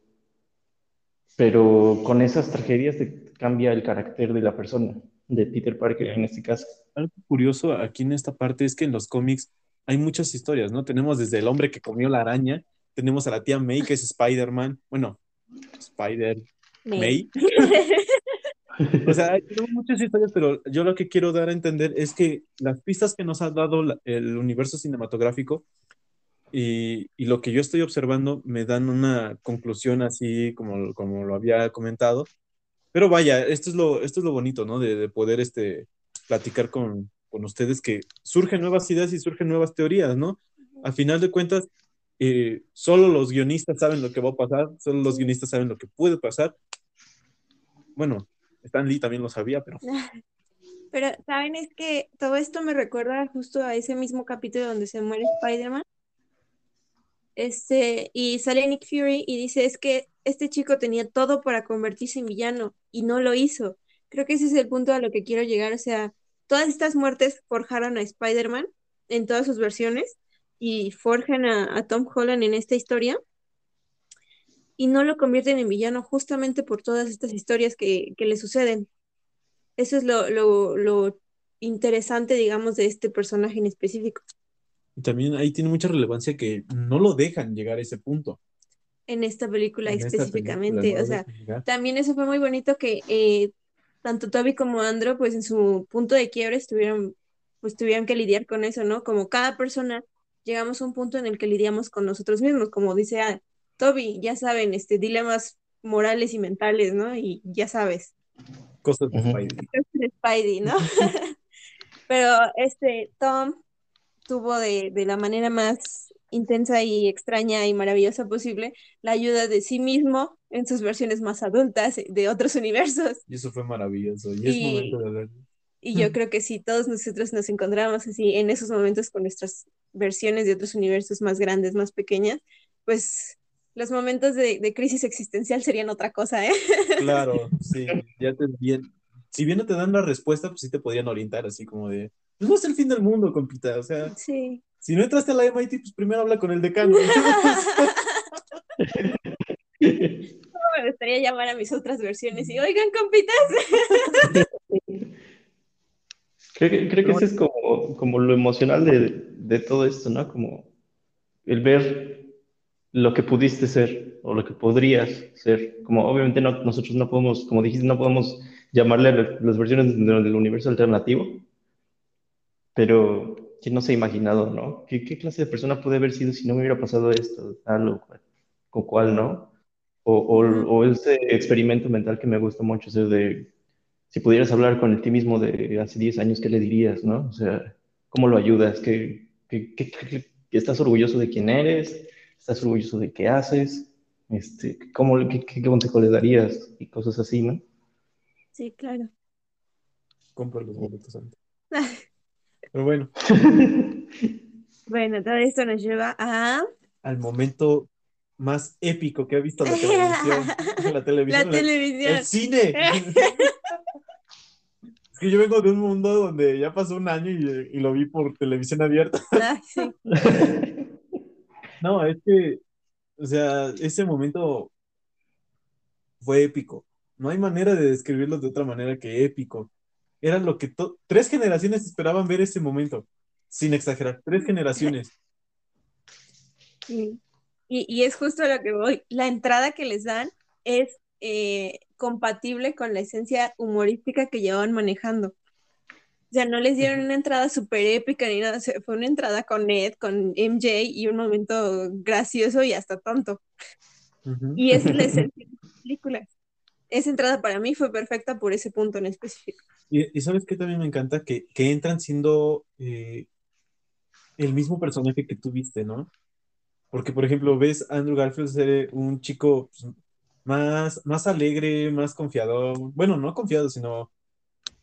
Speaker 2: pero con esas tragedias te cambia el carácter de la persona, de Peter Parker en este caso.
Speaker 3: Algo curioso aquí en esta parte es que en los cómics hay muchas historias, ¿no? Tenemos desde el hombre que comió la araña, tenemos a la tía May, que es Spider-Man, bueno, Spider May. O sea, hay tenemos muchas historias, pero yo lo que quiero dar a entender es que las pistas que nos ha dado la- el universo cinematográfico y, y lo que yo estoy observando me dan una conclusión así como, como lo había comentado. Pero vaya, esto es lo, esto es lo bonito, ¿no? De, de poder este, platicar con, con ustedes que surgen nuevas ideas y surgen nuevas teorías, ¿no? Al final de cuentas, eh, solo los guionistas saben lo que va a pasar, solo los guionistas saben lo que puede pasar. Bueno, Stan Lee también lo sabía, pero
Speaker 1: Pero, ¿saben? Es que todo esto me recuerda justo a ese mismo capítulo donde se muere Spider-Man. Este, y sale Nick Fury y dice, es que este chico tenía todo para convertirse en villano y no lo hizo. Creo que ese es el punto a lo que quiero llegar. O sea, todas estas muertes forjaron a Spider-Man en todas sus versiones y forjan a, a Tom Holland en esta historia y no lo convierten en villano justamente por todas estas historias que, que le suceden. Eso es lo, lo, lo interesante, digamos, de este personaje en específico.
Speaker 3: también ahí tiene mucha relevancia que no lo dejan llegar a ese punto.
Speaker 1: En esta película
Speaker 3: En esta
Speaker 1: específicamente.
Speaker 3: película, no
Speaker 1: o sea, también eso fue muy bonito que eh, tanto Toby como Andrew, pues en su punto de quiebre estuvieron, pues tuvieron que lidiar con eso, ¿no? Como cada persona llegamos a un punto en el que lidiamos con nosotros mismos, como dice ah, Toby, ya saben, este, dilemas morales y mentales, ¿no? Y ya sabes.
Speaker 3: Cosas de. Spidey.
Speaker 1: de Spidey, ¿no? Pero este Tom tuvo de, de la manera más intensa y extraña y maravillosa posible la ayuda de sí mismo en sus versiones más adultas de otros universos.
Speaker 3: Y eso fue maravilloso. Y es
Speaker 1: Y-
Speaker 3: momento de ver.
Speaker 1: Y yo
Speaker 3: Ujú.
Speaker 1: creo que si todos nosotros nos encontramos así en esos momentos con nuestras versiones de otros universos más grandes, más pequeñas, pues los momentos de, de crisis existencial serían otra cosa, ¿eh?
Speaker 3: Claro, sí, ya te bien. Si bien no te dan la respuesta, pues sí te podrían orientar así como de, pues no es el fin del mundo, compita, o sea,
Speaker 1: Sí.
Speaker 3: si no entraste a la MIT, pues primero habla con el decano.
Speaker 1: Me gustaría llamar a mis otras versiones y, oigan, compitas.
Speaker 2: Creo que, creo que ese es como, como lo emocional de, de todo esto, ¿no? Como el ver lo que pudiste ser o lo que podrías ser. Como obviamente no, nosotros no podemos, como dijiste, no podemos llamarle las versiones de- del universo alternativo, pero ¿quién no se ha imaginado, no? ¿Qué, qué clase de persona puede haber sido si no me hubiera pasado esto, tal o cual, o cual, ¿no? O, o, o ese experimento mental que me gusta mucho, ese de si pudieras hablar con el ti mismo de hace 10 años, ¿qué le dirías, no? O sea, ¿cómo lo ayudas? ¿Qué, qué, qué- qué- qué- estás orgulloso de quién eres? ¿Estás orgulloso de qué haces? Este, ¿cómo, qué, qué consejo le darías? Y cosas así, ¿no?
Speaker 1: Sí, claro.
Speaker 3: Compro los boletos antes. Pero bueno,
Speaker 1: Bueno, todo esto nos lleva a
Speaker 3: al momento más épico que ha visto la televisión. La
Speaker 1: la
Speaker 3: televisión, la-
Speaker 1: televisión.
Speaker 3: el cine. Es que yo vengo de un mundo donde ya pasó un año y, y lo vi por televisión abierta.
Speaker 1: Sí.
Speaker 3: No, es que, o sea, ese momento fue épico. No hay manera de describirlo de otra manera que épico. Era lo que tres generaciones esperaban ver ese momento, sin exagerar, tres generaciones.
Speaker 1: Y, y es justo a lo que voy. La entrada que les dan es eh, compatible con la esencia humorística que llevaban manejando. O sea, no les dieron una entrada súper épica ni nada. o sea, fue una entrada con Ed, con MJ y un momento gracioso y hasta tonto. Y esa es la esencia de las películas. Esa entrada para mí fue perfecta por ese punto en específico.
Speaker 3: Y, y sabes qué también me encanta que, que entran siendo eh, el mismo personaje que tú viste, ¿no? Porque, por ejemplo, ves a Andrew Garfield ser un chico pues, más, más alegre, más confiado, bueno, no confiado, sino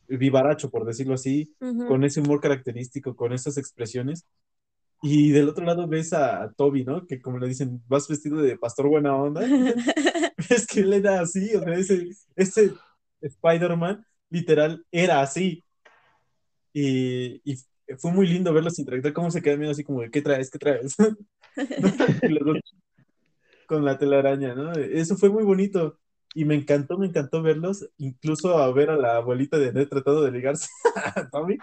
Speaker 3: vivaracho, por decirlo así,
Speaker 1: Ujú.
Speaker 3: con ese humor característico, con esas expresiones. Y del otro lado ves a, Toby, ¿no? Que como le dicen, vas vestido de pastor buena onda. Es que él era así, o sea, ese, ese Spider-Man literal era así. Y, y fue muy lindo verlos interactuar, cómo se quedan viendo así como de, ¿qué traes? ¿Qué traes? Los dos con la telaraña, ¿no? Eso fue muy bonito. Y me encantó, me encantó verlos, incluso a ver a la abuelita de Ned tratando de ligarse a Tommy.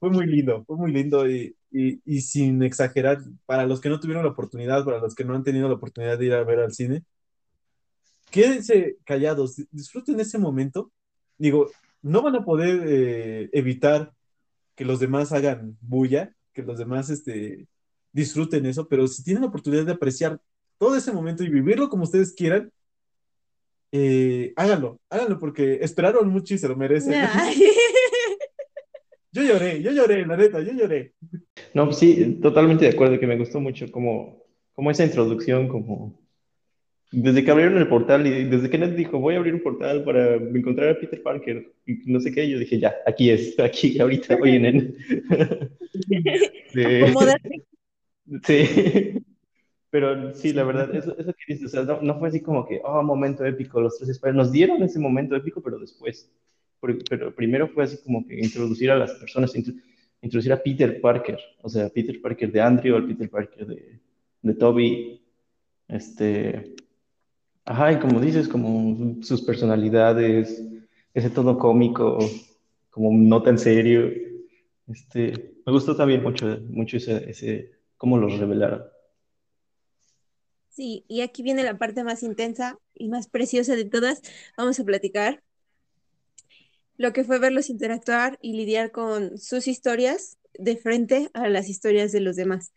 Speaker 3: Fue muy lindo, fue muy lindo y, y, sin exagerar, para los que no tuvieron la oportunidad, para los que no han tenido la oportunidad de ir a ver al cine, quédense callados, di- disfruten ese momento. Digo, no van a poder eh, evitar que los demás hagan bulla, que los demás este, disfruten eso, pero si tienen la oportunidad de apreciar todo ese momento y vivirlo como ustedes quieran, eh, háganlo, háganlo porque esperaron mucho y se lo merecen.
Speaker 1: Ay.
Speaker 3: Yo lloré, yo lloré, la neta, yo lloré.
Speaker 2: No, pues sí, totalmente de acuerdo, que me gustó mucho como, como esa introducción, como desde que abrieron el portal y desde que Ned dijo, voy a abrir un portal para encontrar a Peter Parker y no sé qué, yo dije, ya, aquí es, aquí, ahorita voy en él. Sí. Sí, pero sí, la verdad, eso, eso que dices, o sea, no, no fue así como que, oh, momento épico, los tres Spider nos dieron ese momento épico, pero después, pero primero fue así como que introducir a las personas, intro- introducir a Peter Parker, o sea, Peter Parker de Andrew, al Peter Parker de, de Toby, este, ajá, y como dices, como sus personalidades, ese tono cómico, como no tan serio, este, me gustó también mucho, mucho ese, ese, cómo los revelaron.
Speaker 1: Sí, y aquí viene la parte más intensa y más preciosa de todas. Vamos a platicar lo que fue verlos interactuar y lidiar con sus historias de frente a las historias de los demás.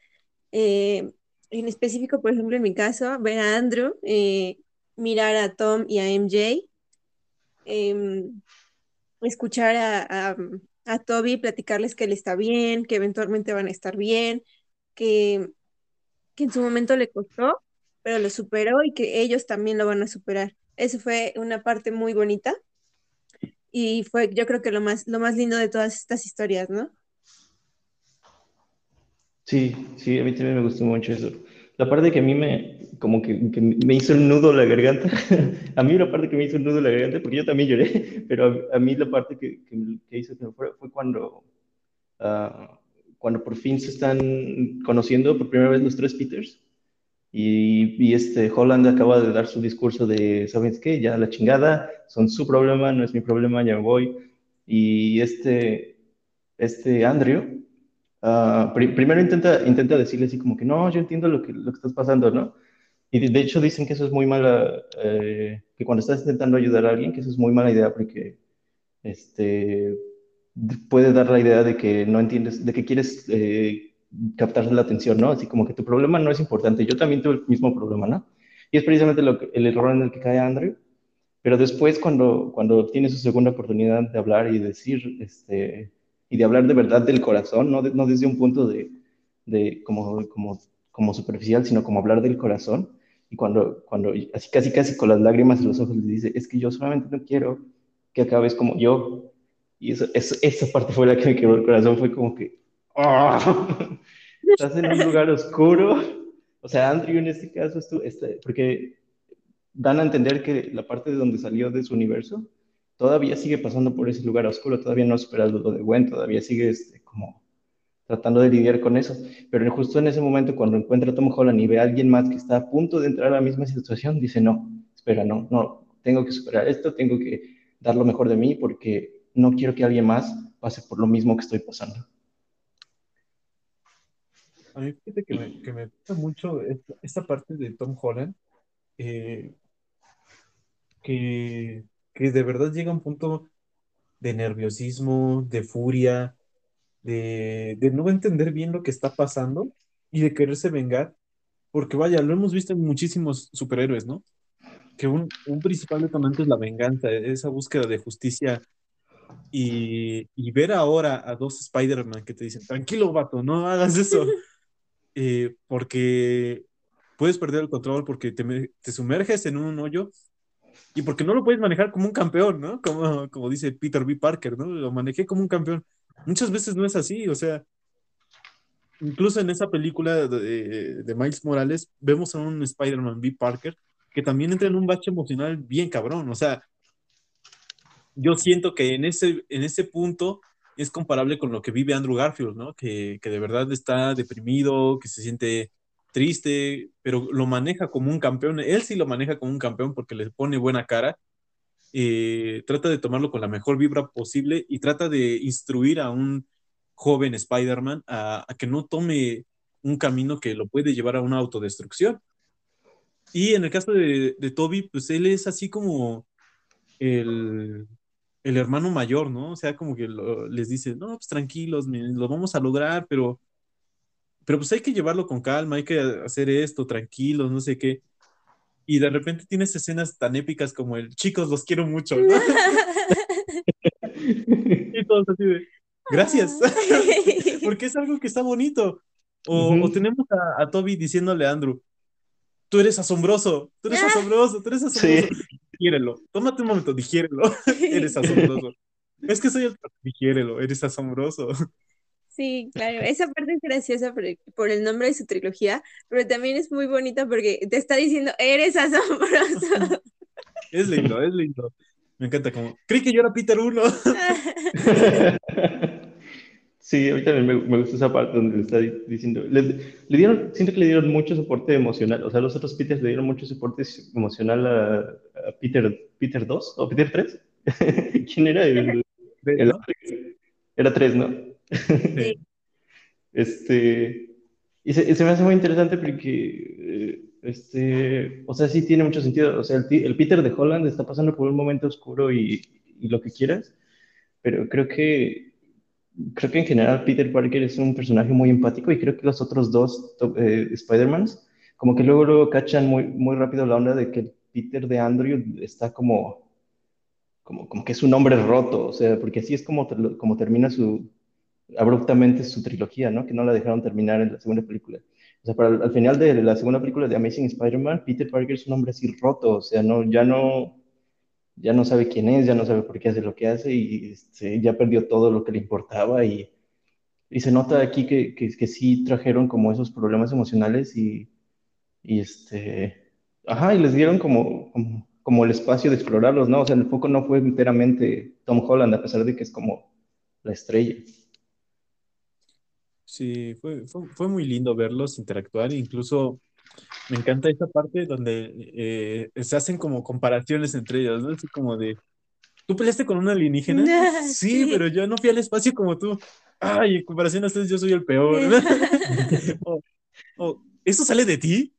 Speaker 1: Eh, en específico, por ejemplo, en mi caso, ver a Andrew, eh, mirar a Tom y a MJ, em, escuchar a, a, Toby platicarles que él está bien, que eventualmente van a estar bien, que, que en su momento le costó, pero lo superó y que ellos también lo van a superar. Eso fue una parte muy bonita y fue yo creo que lo más, lo más lindo de todas estas historias, ¿no?
Speaker 2: Sí, sí, a mí también me gustó mucho eso. La parte que a mí me, como que, que me hizo el nudo la garganta, a mí la parte que me hizo el nudo la garganta, porque yo también lloré, pero a, a mí la parte que, que, que hizo que fue, fue cuando, uh, cuando por fin se están conociendo por primera vez los tres Peters. Y, y, este Holland acaba de dar su discurso de, ¿sabes qué? Ya la chingada, son su problema, no es mi problema, ya me voy. Y este, este Andrew Uh, pr primero intenta, intenta decirle así como que no, yo entiendo lo que, lo que estás pasando, ¿no? Y de hecho dicen que eso es muy mala, eh, que cuando estás intentando ayudar a alguien, que eso es muy mala idea porque este, puede dar la idea de que no entiendes, de que quieres eh, captar la atención, ¿no? Así como que tu problema no es importante, yo también tuve el mismo problema, ¿no? Y es precisamente lo que, el error en el que cae Andrew, pero después cuando, cuando tiene su segunda oportunidad de hablar y decir, este, y de hablar de verdad del corazón, no, de, no desde un punto de, de como, como, como, superficial, sino como hablar del corazón. Y cuando, cuando así casi casi con las lágrimas en los ojos le dice, es que yo solamente no quiero que acabes como yo. Y eso, eso, esa parte fue la que me quebró el corazón, fue como que, oh, estás en un lugar oscuro. O sea, Andrew en este caso, esto, este, porque dan a entender que la parte de donde salió de su universo todavía sigue pasando por ese lugar oscuro, todavía no ha superado lo de Gwen, todavía sigue este, como tratando de lidiar con eso. Pero justo en ese momento, cuando encuentra a Tom Holland y ve a alguien más que está a punto de entrar a la misma situación, dice, no, espera, no, no, tengo que superar esto, tengo que dar lo mejor de mí porque no quiero que alguien más pase por lo mismo que estoy pasando.
Speaker 3: A mí fíjate que me, que gusta mucho esta, esta, parte de Tom Holland, eh, que que de verdad llega a un punto de nerviosismo, de furia, de, de no entender bien lo que está pasando y de quererse vengar, porque vaya, lo hemos visto en muchísimos superhéroes, ¿no? Que un, un principal detonante es la venganza, esa búsqueda de justicia y, y ver ahora a dos Spider-Man que te dicen, tranquilo, vato, no hagas eso, eh, porque puedes perder el control, porque te, te sumerges en un hoyo y porque no lo puedes manejar como un campeón, ¿no? Como, como dice Peter B. Parker, ¿no? Lo manejé como un campeón. Muchas veces no es así, o sea, incluso en esa película de, de Miles Morales vemos a un Spider-Man B. Parker que también entra en un bache emocional bien cabrón, o sea, yo siento que en ese, en ese punto es comparable con lo que vive Andrew Garfield, ¿no? Que, que de verdad está deprimido, que se siente triste, pero lo maneja como un campeón. Él sí lo maneja como un campeón porque le pone buena cara. Eh, trata de tomarlo con la mejor vibra posible y trata de instruir a un joven Spider-Man a, que no tome un camino que lo puede llevar a una autodestrucción. Y en el caso de, de Toby, pues él es así como el, el hermano mayor, ¿no? O sea, como que les dice, no, pues tranquilos, lo vamos a lograr, pero pero pues hay que llevarlo con calma, hay que hacer esto, tranquilos, no sé qué. Y de repente tienes escenas tan épicas como el, chicos, los quiero mucho, ¿no? y todos así de, gracias, porque es algo que está bonito. O, uh -huh. o tenemos a, a, Toby diciéndole a Andrew, tú eres asombroso, tú eres asombroso, tú eres asombroso. Sí. Digiérelo, tómate un momento, digiérelo, eres asombroso. Es que soy el... Digiérelo, eres asombroso.
Speaker 1: Sí, claro, esa parte es graciosa por el, por el, nombre de su trilogía, pero también es muy bonita porque te está diciendo, eres asombroso.
Speaker 3: Es lindo, es lindo. Me encanta como, creí que yo era Peter 1.
Speaker 2: sí, a mí también me, me, gusta esa parte donde le está diciendo, le, le, dieron, siento que le dieron mucho soporte emocional, o sea, los otros Peters le dieron mucho soporte emocional a, a Peter, Peter 2 o Peter 3. ¿Quién era? El, el, era 3, ¿no? Este, y se, se, me hace muy interesante porque, este, o sea, sí tiene mucho sentido. O sea, el, el, Peter de Holland está pasando por un momento oscuro y, y, lo que quieras, pero creo que, creo que en general Peter Parker es un personaje muy empático y creo que los otros dos eh, Spider-Mans, como que luego, luego cachan muy, muy rápido la onda de que Peter de Andrew está como, como, como que es un hombre roto, o sea, porque así es como, como termina su, abruptamente su trilogía, ¿no? Que no la dejaron terminar en la segunda película. O sea, para el, al final de la segunda película de Amazing Spider-Man, Peter Parker es un hombre así roto, o sea, no, ya no, ya no sabe quién es, ya no sabe por qué hace lo que hace y este, ya perdió todo lo que le importaba y, y se nota aquí que, que, sí trajeron como esos problemas emocionales y, y este, ajá, y les dieron como, como, como, el espacio de explorarlos, ¿no? O sea, el foco no fue enteramente Tom Holland, a pesar de que es como la estrella.
Speaker 3: Sí, fue, fue, fue muy lindo verlos interactuar, incluso me encanta esta parte donde eh, se hacen como comparaciones entre ellos, ¿no? Así como de, ¿tú peleaste con un alienígena? sí,
Speaker 1: Sí.
Speaker 3: pero yo no fui al espacio como tú. Ay, en comparación a ustedes, yo soy el peor. o, o, ¿eso sale de ti?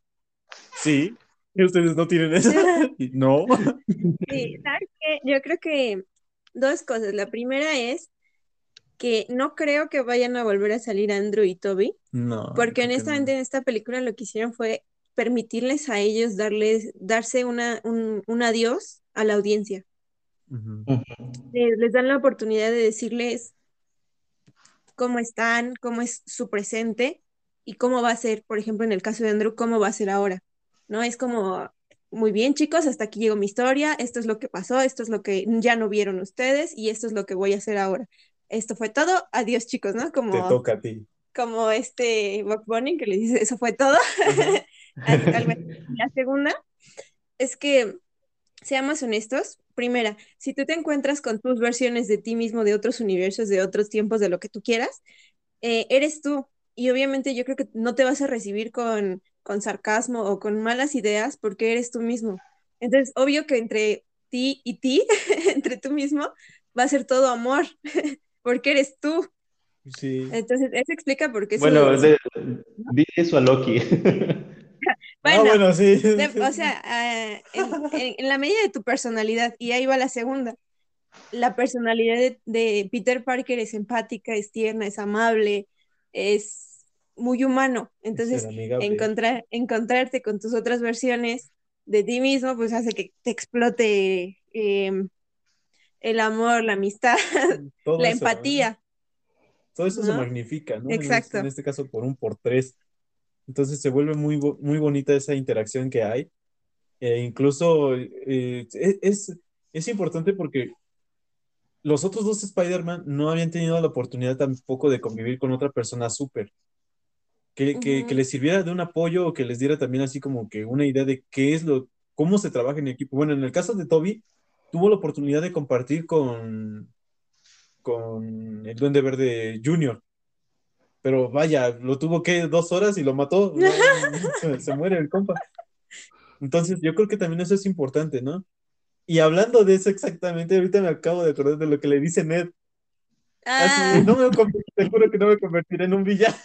Speaker 3: Sí. ¿Y ustedes no tienen eso? No.
Speaker 1: Sí, ¿sabes qué? Yo creo que dos cosas. La primera es que no creo que vayan a volver a salir Andrew y Toby,
Speaker 3: No.
Speaker 1: porque honestamente
Speaker 3: no.
Speaker 1: en esta película lo que hicieron fue permitirles a ellos darles, darse una, un, un adiós a la audiencia.
Speaker 3: Ujú.
Speaker 1: Les, les dan la oportunidad de decirles cómo están, cómo es su presente y cómo va a ser, por ejemplo, en el caso de Andrew, cómo va a ser ahora, ¿no? Es como, muy bien, chicos, hasta aquí llegó mi historia, esto es lo que pasó, esto es lo que ya no vieron ustedes y esto es lo que voy a hacer ahora. Esto fue todo, adiós, chicos, ¿no?
Speaker 3: Te
Speaker 1: Como,
Speaker 3: toca a ti.
Speaker 1: como este Bugs Bunny que le dice, eso fue todo. La segunda es que, seamos honestos, primera, si tú te encuentras con tus versiones de ti mismo, de otros universos, de otros tiempos, de lo que tú quieras, eh, eres tú. Y obviamente yo creo que no te vas a recibir con, con sarcasmo o con malas ideas porque eres tú mismo. Entonces, obvio que entre ti y ti, entre tú mismo, va a ser todo amor, porque eres tú.
Speaker 3: Sí.
Speaker 1: Entonces, eso explica por qué
Speaker 2: Bueno,
Speaker 1: su-
Speaker 2: de, di eso a Loki.
Speaker 3: Ah,
Speaker 1: Bueno,
Speaker 3: sí.
Speaker 1: de- o sea, ah, en, en- en la medida de tu personalidad, y ahí va la segunda. La personalidad de, de Peter Parker es empática, es tierna, es amable, es muy humano. Entonces, encontrar, encontrarte con tus otras versiones de ti mismo, pues hace que te explote em, el amor, la amistad,
Speaker 3: Todo
Speaker 1: la
Speaker 3: eso, ¿no?
Speaker 1: empatía.
Speaker 3: Todo eso se magnifica, ¿no? Este-
Speaker 1: Exacto.
Speaker 3: En este caso por un por tres. Entonces se vuelve muy, muy bonita esa interacción que hay. E incluso eh, es, es, importante porque los otros dos Spider-Man no habían tenido la oportunidad tampoco de convivir con otra persona súper. Que, que, que les sirviera de un apoyo o que les diera también así como que una idea de qué es lo, cómo se trabaja en equipo. Bueno, en el caso de Toby, tuvo la oportunidad de compartir con, con el Duende Verde Junior. Pero vaya, lo tuvo que dos horas y lo mató. Se muere el compa. Entonces, yo creo que también eso es importante, ¿no? Y hablando de eso exactamente, ahorita me acabo de acordar de lo que le dice Ned. Así
Speaker 1: Ah,
Speaker 3: no me te juro que no me convertiré en un villano.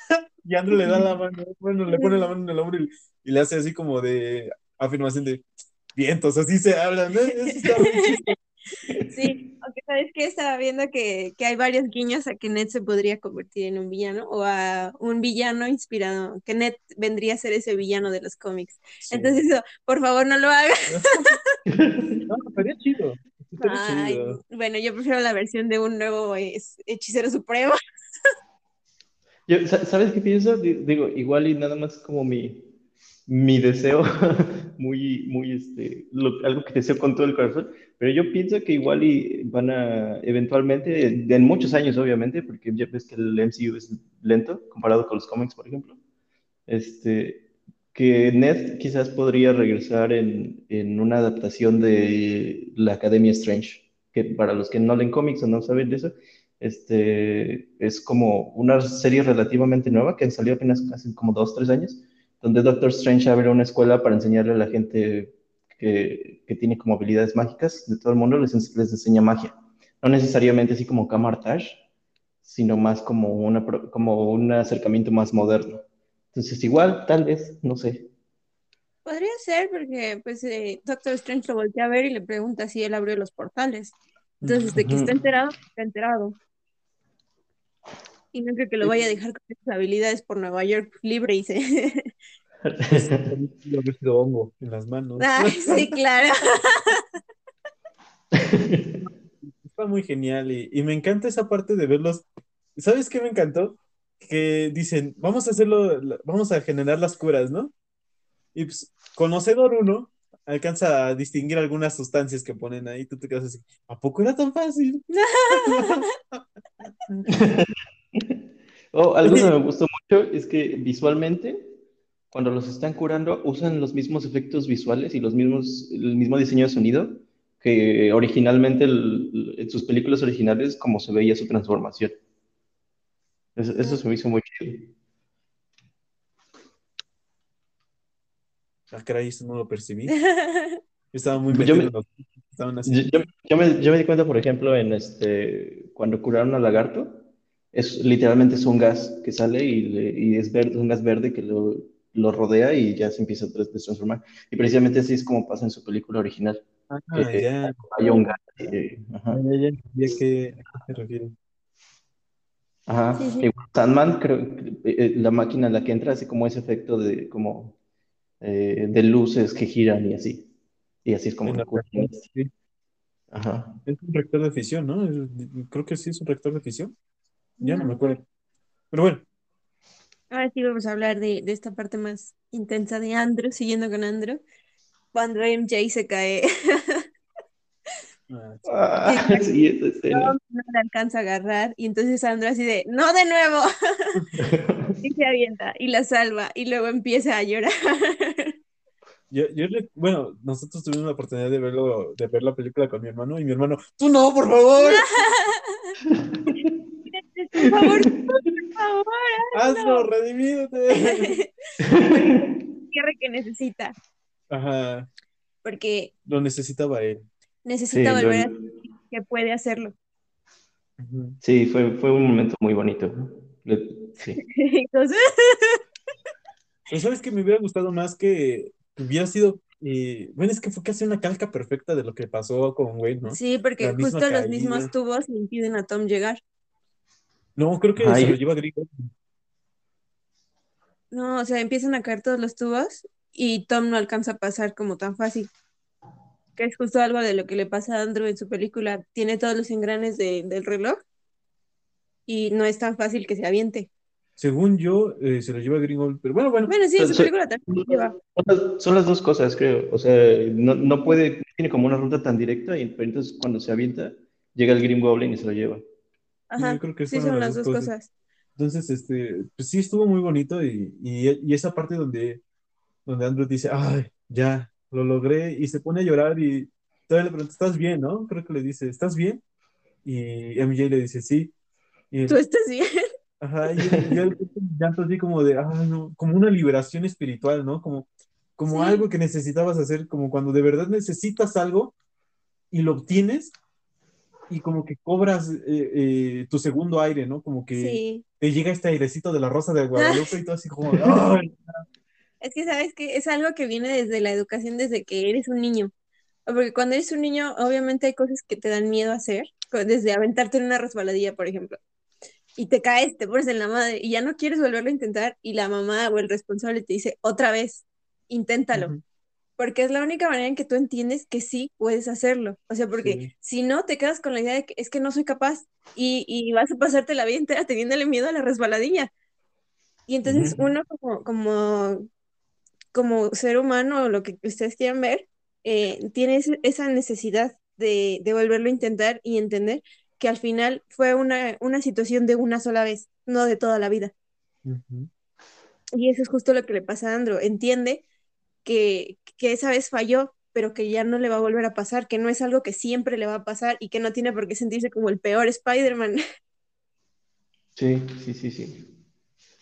Speaker 3: Y Andrew le da la mano, bueno, le pone la mano en el hombro y, y le hace así como de afirmación de vientos, así se hablan, ¿no? Eso está muy chistoso.
Speaker 1: Sí, aunque sabes que estaba viendo que, que hay varios guiños a que Ned se podría convertir en un villano o a un villano inspirado, que Ned vendría a ser ese villano de los cómics.
Speaker 3: Sí.
Speaker 1: Entonces, eso, por favor, no lo hagas.
Speaker 3: No, estaría chido.
Speaker 1: Ay,
Speaker 3: chido.
Speaker 1: bueno, yo prefiero la versión de un nuevo es- hechicero supremo.
Speaker 2: Yo, ¿sabes qué pienso? Di- Digo, igual y nada más como mi, mi deseo, muy, muy, este, lo- algo que deseo con todo el corazón, pero yo pienso que igual y van a, eventualmente, en muchos años obviamente, porque ya ves que el MCU es lento comparado con los cómics, por ejemplo, este, que Ned quizás podría regresar en, en una adaptación de la Academia Strange, que para los que no leen cómics o no saben de eso, este, es como una serie relativamente nueva que salió apenas hace como dos, tres años, donde Doctor Strange abre una escuela para enseñarle a la gente que, que tiene como habilidades mágicas de todo el mundo, les, les enseña magia. No necesariamente así como Camartage, sino más como, una, como un acercamiento más moderno. Entonces, igual, tal vez, no sé.
Speaker 1: Podría ser porque, pues, eh, Doctor Strange lo voltea a ver y le pregunta si él abrió los portales. Entonces, de que está enterado, está enterado. Y no creo que lo vaya a dejar con esas habilidades por Nueva York libre y se...
Speaker 3: Haber sido hongo en las manos.
Speaker 1: Ay, sí, claro.
Speaker 3: Está muy genial y, y me encanta esa parte de verlos. ¿Sabes qué me encantó? Que dicen, vamos a hacerlo, vamos a generar las curas, ¿no? Y pues, conocedor uno alcanza a distinguir algunas sustancias que ponen ahí. Tú te quedas así, ¿a poco era tan fácil?
Speaker 2: Oh, algo que me gustó mucho es que visualmente, cuando los están curando, usan los mismos efectos visuales y los mismos, el mismo diseño de sonido que originalmente el- en sus películas originales, como se veía su transformación. Eso, eso se me hizo muy chido.
Speaker 3: Ah, caray, eso no lo percibí. Yo estaba muy
Speaker 2: Yo
Speaker 3: metido
Speaker 2: me-
Speaker 3: en lo que estaban
Speaker 2: Yo, yo- yo me, yo me di cuenta, por ejemplo, en este, cuando curaron al lagarto, es literalmente es un gas que sale y, le- y es verde, un gas verde que lo, lo rodea y ya se empieza a transformar. Y precisamente así es como pasa en su película original.
Speaker 3: Ah,
Speaker 2: Eh,
Speaker 3: ya,
Speaker 2: Hay un gas. eh, ajá.
Speaker 3: ya, ya entendí a qué, a qué se refiere.
Speaker 2: Ajá.
Speaker 1: Sí, sí.
Speaker 2: Igual Sandman, creo, que, eh, eh, la máquina en la que entra hace como ese efecto de como eh, de luces que giran y así. Y así es como
Speaker 3: la sí.
Speaker 2: Ajá.
Speaker 3: Es un reactor de fisión, ¿no? Creo que sí es un reactor de fisión. Ya no me
Speaker 1: No.
Speaker 3: acuerdo. Pero bueno,
Speaker 1: Ahora sí vamos a hablar de, de esta parte más intensa de Andrew, siguiendo con Andrew, cuando MJ se cae,
Speaker 3: ah, sí.
Speaker 1: Tom no le alcanza a agarrar, y entonces Andrew así de, no de nuevo, y se avienta, y la salva, y luego empieza a llorar.
Speaker 3: Yo, yo bueno, nosotros tuvimos la oportunidad de verlo, de ver la película con mi hermano y mi hermano, tú no, por favor,
Speaker 1: Por favor, por favor,
Speaker 3: hazlo, redimídete.
Speaker 1: cierre que necesita,
Speaker 3: Ajá,
Speaker 1: porque
Speaker 3: lo necesitaba él.
Speaker 1: necesita
Speaker 2: Sí,
Speaker 1: volver a
Speaker 2: lo-
Speaker 1: sentir que puede hacerlo.
Speaker 2: Sí, fue, fue un momento muy bonito. Sí.
Speaker 1: Entonces,
Speaker 3: Pero sabes que me hubiera gustado más que hubiera sido, eh, bueno, es que fue casi una calca perfecta de lo que pasó con Wade, ¿no?
Speaker 1: sí, porque justo los mismos tubos le impiden a Tom llegar.
Speaker 3: No, creo que
Speaker 2: Ay.
Speaker 3: se lo lleva Gringo.
Speaker 1: No, o sea, empiezan a caer todos los tubos y Tom no alcanza a pasar como tan fácil. Que es justo algo de lo que le pasa a Andrew en su película. Tiene todos los engranes de- del reloj y no es tan fácil que se aviente.
Speaker 3: Según yo, eh, se lo lleva Gringo, pero bueno, bueno.
Speaker 1: Bueno, sí, en su película también se lleva.
Speaker 2: Son las, son las dos cosas, creo. O sea, no, no puede, no tiene como una ruta tan directa, y pero entonces cuando se avienta, llega el Green Goblin y se lo lleva.
Speaker 1: Ajá,
Speaker 3: yo creo que
Speaker 1: sí son
Speaker 3: las dos cosas.
Speaker 1: cosas.
Speaker 3: Entonces, este, pues sí estuvo muy bonito y, y, y esa parte donde, donde Andrew dice, ay, ya, lo logré, y se pone a llorar y todavía le pregunta, ¿estás bien, no? Creo que le dice, ¿estás bien? Y MJ le dice, sí. Y él,
Speaker 1: ¿Tú estás bien?
Speaker 3: ajá, y él, y él llanto así como de, ay, no, como una liberación espiritual, ¿no? Como, como
Speaker 1: Sí.
Speaker 3: algo que necesitabas hacer, como cuando de verdad necesitas algo y lo obtienes y como que cobras eh, eh, tu segundo aire, ¿no? Como que
Speaker 1: Sí.
Speaker 3: te llega este airecito de la rosa de Guadalupe y todo así como, ¡ay!
Speaker 1: Es que sabes que es algo que viene desde la educación, desde que eres un niño. Porque cuando eres un niño, obviamente hay cosas que te dan miedo hacer, co- desde aventarte en una resbaladilla, por ejemplo. Y te caes, te pones en la madre y ya no quieres volverlo a intentar y la mamá o el responsable te dice, otra vez, inténtalo. Porque es la única manera en que tú entiendes que sí puedes hacerlo. O sea, porque
Speaker 3: Sí.
Speaker 1: si no, te quedas con la idea de que es que no soy capaz y, y vas a pasarte la vida entera teniéndole miedo a la resbaladilla. Y entonces uno como, como, como ser humano, o lo que ustedes quieran ver, eh, tiene esa necesidad de, de volverlo a intentar y entender que al final fue una, una situación de una sola vez, no de toda la vida. Y eso es justo lo que le pasa a Andrew. Entiende que, que esa vez falló, pero que ya no le va a volver a pasar, que no es algo que siempre le va a pasar y que no tiene por qué sentirse como el peor Spider-Man.
Speaker 2: Sí, sí, sí, sí.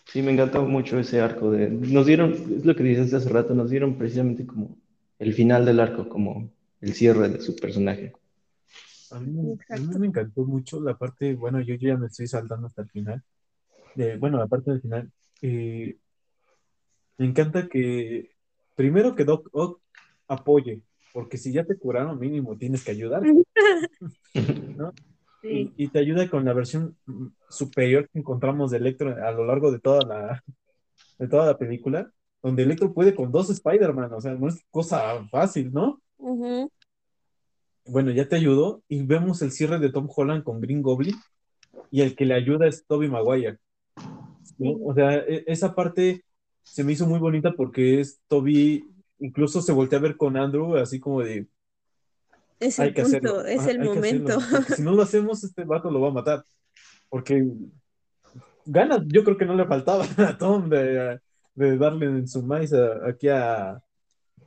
Speaker 2: Sí, me encantó mucho ese arco de... Nos dieron, es lo que dices hace rato, nos dieron precisamente como el final del arco, como el cierre de su personaje.
Speaker 3: A mí, me- a mí me encantó mucho la parte, bueno, yo ya me estoy saltando hasta el final. de- bueno, la parte del final. eh, me encanta que, primero que Doc Ock apoye, porque si ya te curaron, mínimo tienes que ayudar. ¿no?
Speaker 1: Sí.
Speaker 3: Y, y te ayuda con la versión mm, superior que encontramos de Electro a lo largo de toda la, de toda la película, donde Electro puede con dos Spider-Man, o sea, no es cosa fácil, ¿no? Bueno, ya te ayudó y vemos el cierre de Tom Holland con Green Goblin y el que le ayuda es Tobey Maguire. ¿no?
Speaker 1: Sí.
Speaker 3: O sea, e- esa parte se me hizo muy bonita porque es Toby, incluso se voltea a ver con Andrew así como de,
Speaker 1: Es el
Speaker 3: que hacerlo,
Speaker 1: punto, es el momento.
Speaker 3: si no lo hacemos, este vato lo va a matar, porque ganas yo creo que no le faltaba a Tom de, de darle en su maíz a- aquí a,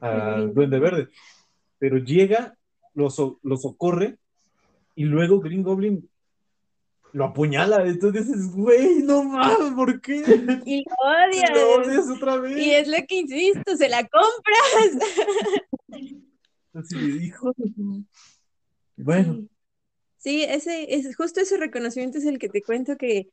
Speaker 3: a Duende Verde. Pero llega, lo, so- lo socorre y luego Green Goblin lo apuñala. Entonces dices, güey, no mames, ¿por qué?
Speaker 1: Y lo odias.
Speaker 3: Lo odias otra vez.
Speaker 1: Y es lo que insisto, se la compras.
Speaker 3: Así hijo Bueno,
Speaker 1: Sí, ese es justo ese reconocimiento es el que te cuento que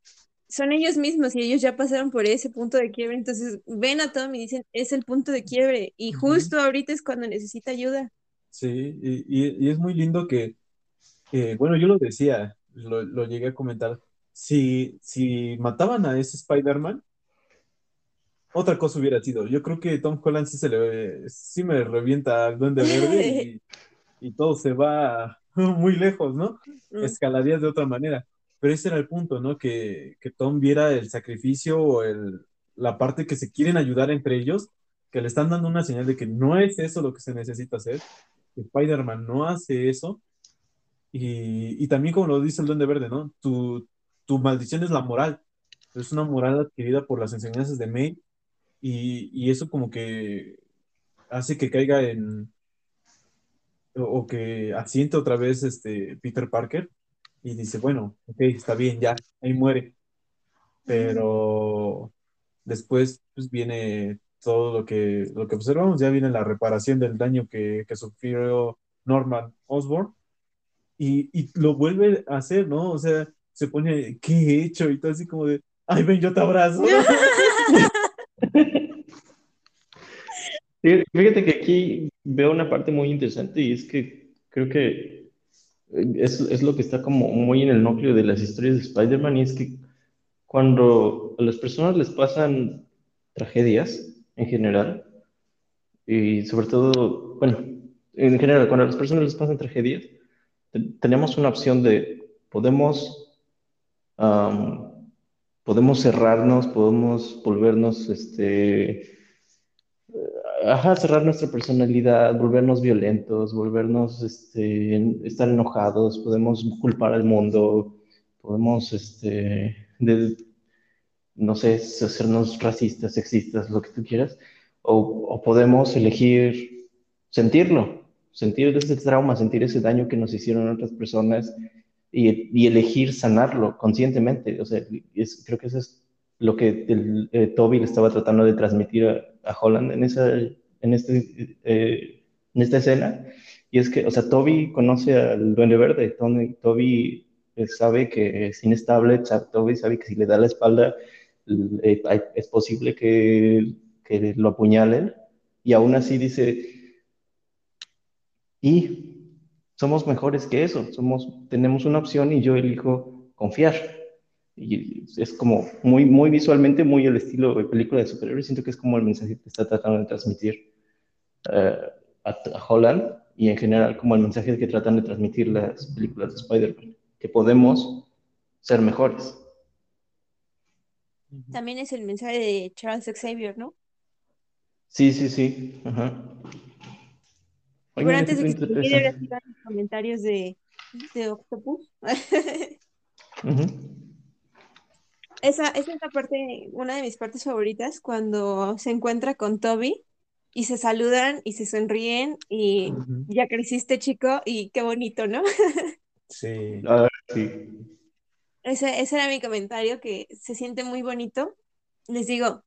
Speaker 1: son ellos mismos y ellos ya pasaron por ese punto de quiebre, entonces ven a Tom y dicen, es el punto de quiebre y justo ahorita es cuando necesita ayuda.
Speaker 3: sí, y, y- y es muy lindo que, que, bueno, yo lo decía, lo, lo llegué a comentar, si, si mataban a ese Spider-Man, otra cosa hubiera sido. Yo creo que Tom Holland sí se le, sí me revienta al Duende Verde y, y todo se va muy lejos, ¿no?
Speaker 1: Mm.
Speaker 3: Escalarías de otra manera. Pero ese era el punto, ¿no? Que, que Tom viera el sacrificio o el, la parte que se quieren ayudar entre ellos, que le están dando una señal de que no es eso lo que se necesita hacer, Spider-Man no hace eso. Y, y también como lo dice el Duende Verde, ¿no? Tu, tu maldición es la moral. Es una moral adquirida por las enseñanzas de May y, y eso como que hace que caiga en, o, que asiente otra vez este Peter Parker y dice, bueno, ok, está bien, ya, ahí muere. Pero después pues viene todo lo que, lo que observamos, ya viene la reparación del daño que, que sufrió Norman Osborn y, y lo vuelve a hacer, ¿no? O sea, se pone, ¿qué he hecho? Y todo así como de, ay, ven, yo te abrazo.
Speaker 2: Sí, Fíjate que aquí veo una parte muy interesante y es que creo que es, es lo que está como muy en el núcleo de las historias de Spider-Man y es que cuando a las personas les pasan tragedias en general y sobre todo, bueno, en general, cuando a las personas les pasan tragedias, tenemos una opción de podemos, podemos cerrarnos, podemos volvernos, este, ajá, cerrar nuestra personalidad, volvernos violentos, volvernos, este, estar enojados, podemos culpar al mundo, podemos, este, no sé, hacernos racistas, sexistas, lo que tú quieras, o podemos elegir sentirlo, sentir ese trauma, sentir ese daño que nos hicieron otras personas y, y elegir sanarlo conscientemente. O sea, es- creo que eso es lo que el, eh, Toby le estaba tratando de transmitir a, a Holland en esa, en este, eh, en esta escena. Y es que, o sea, Toby conoce al Duende Verde, Tony- Toby eh, sabe que es inestable, Toby sabe que si le da la espalda eh, es posible que, que lo apuñalen, y aún así dice, y somos mejores que eso, somos, tenemos una opción y yo elijo confiar. Y es como muy, muy visualmente, muy el estilo de película de superhéroes. Siento que es como el mensaje que está tratando de transmitir eh, a, a Holland y en general como el mensaje que tratan de transmitir las películas de Spider-Man, que podemos ser mejores.
Speaker 1: También es el mensaje de Charles Xavier, ¿no?
Speaker 2: Sí, sí, sí. Ajá. Ay,
Speaker 1: Pero antes de que se los comentarios de, de Octopus. Esa, esa es la parte, una de mis partes favoritas, cuando se encuentra con Toby y se saludan y se sonríen y ya creciste, chico, y qué bonito, ¿no?
Speaker 3: Sí.
Speaker 2: Ah, sí.
Speaker 1: Ese, ese era mi comentario, que se siente muy bonito. Les digo,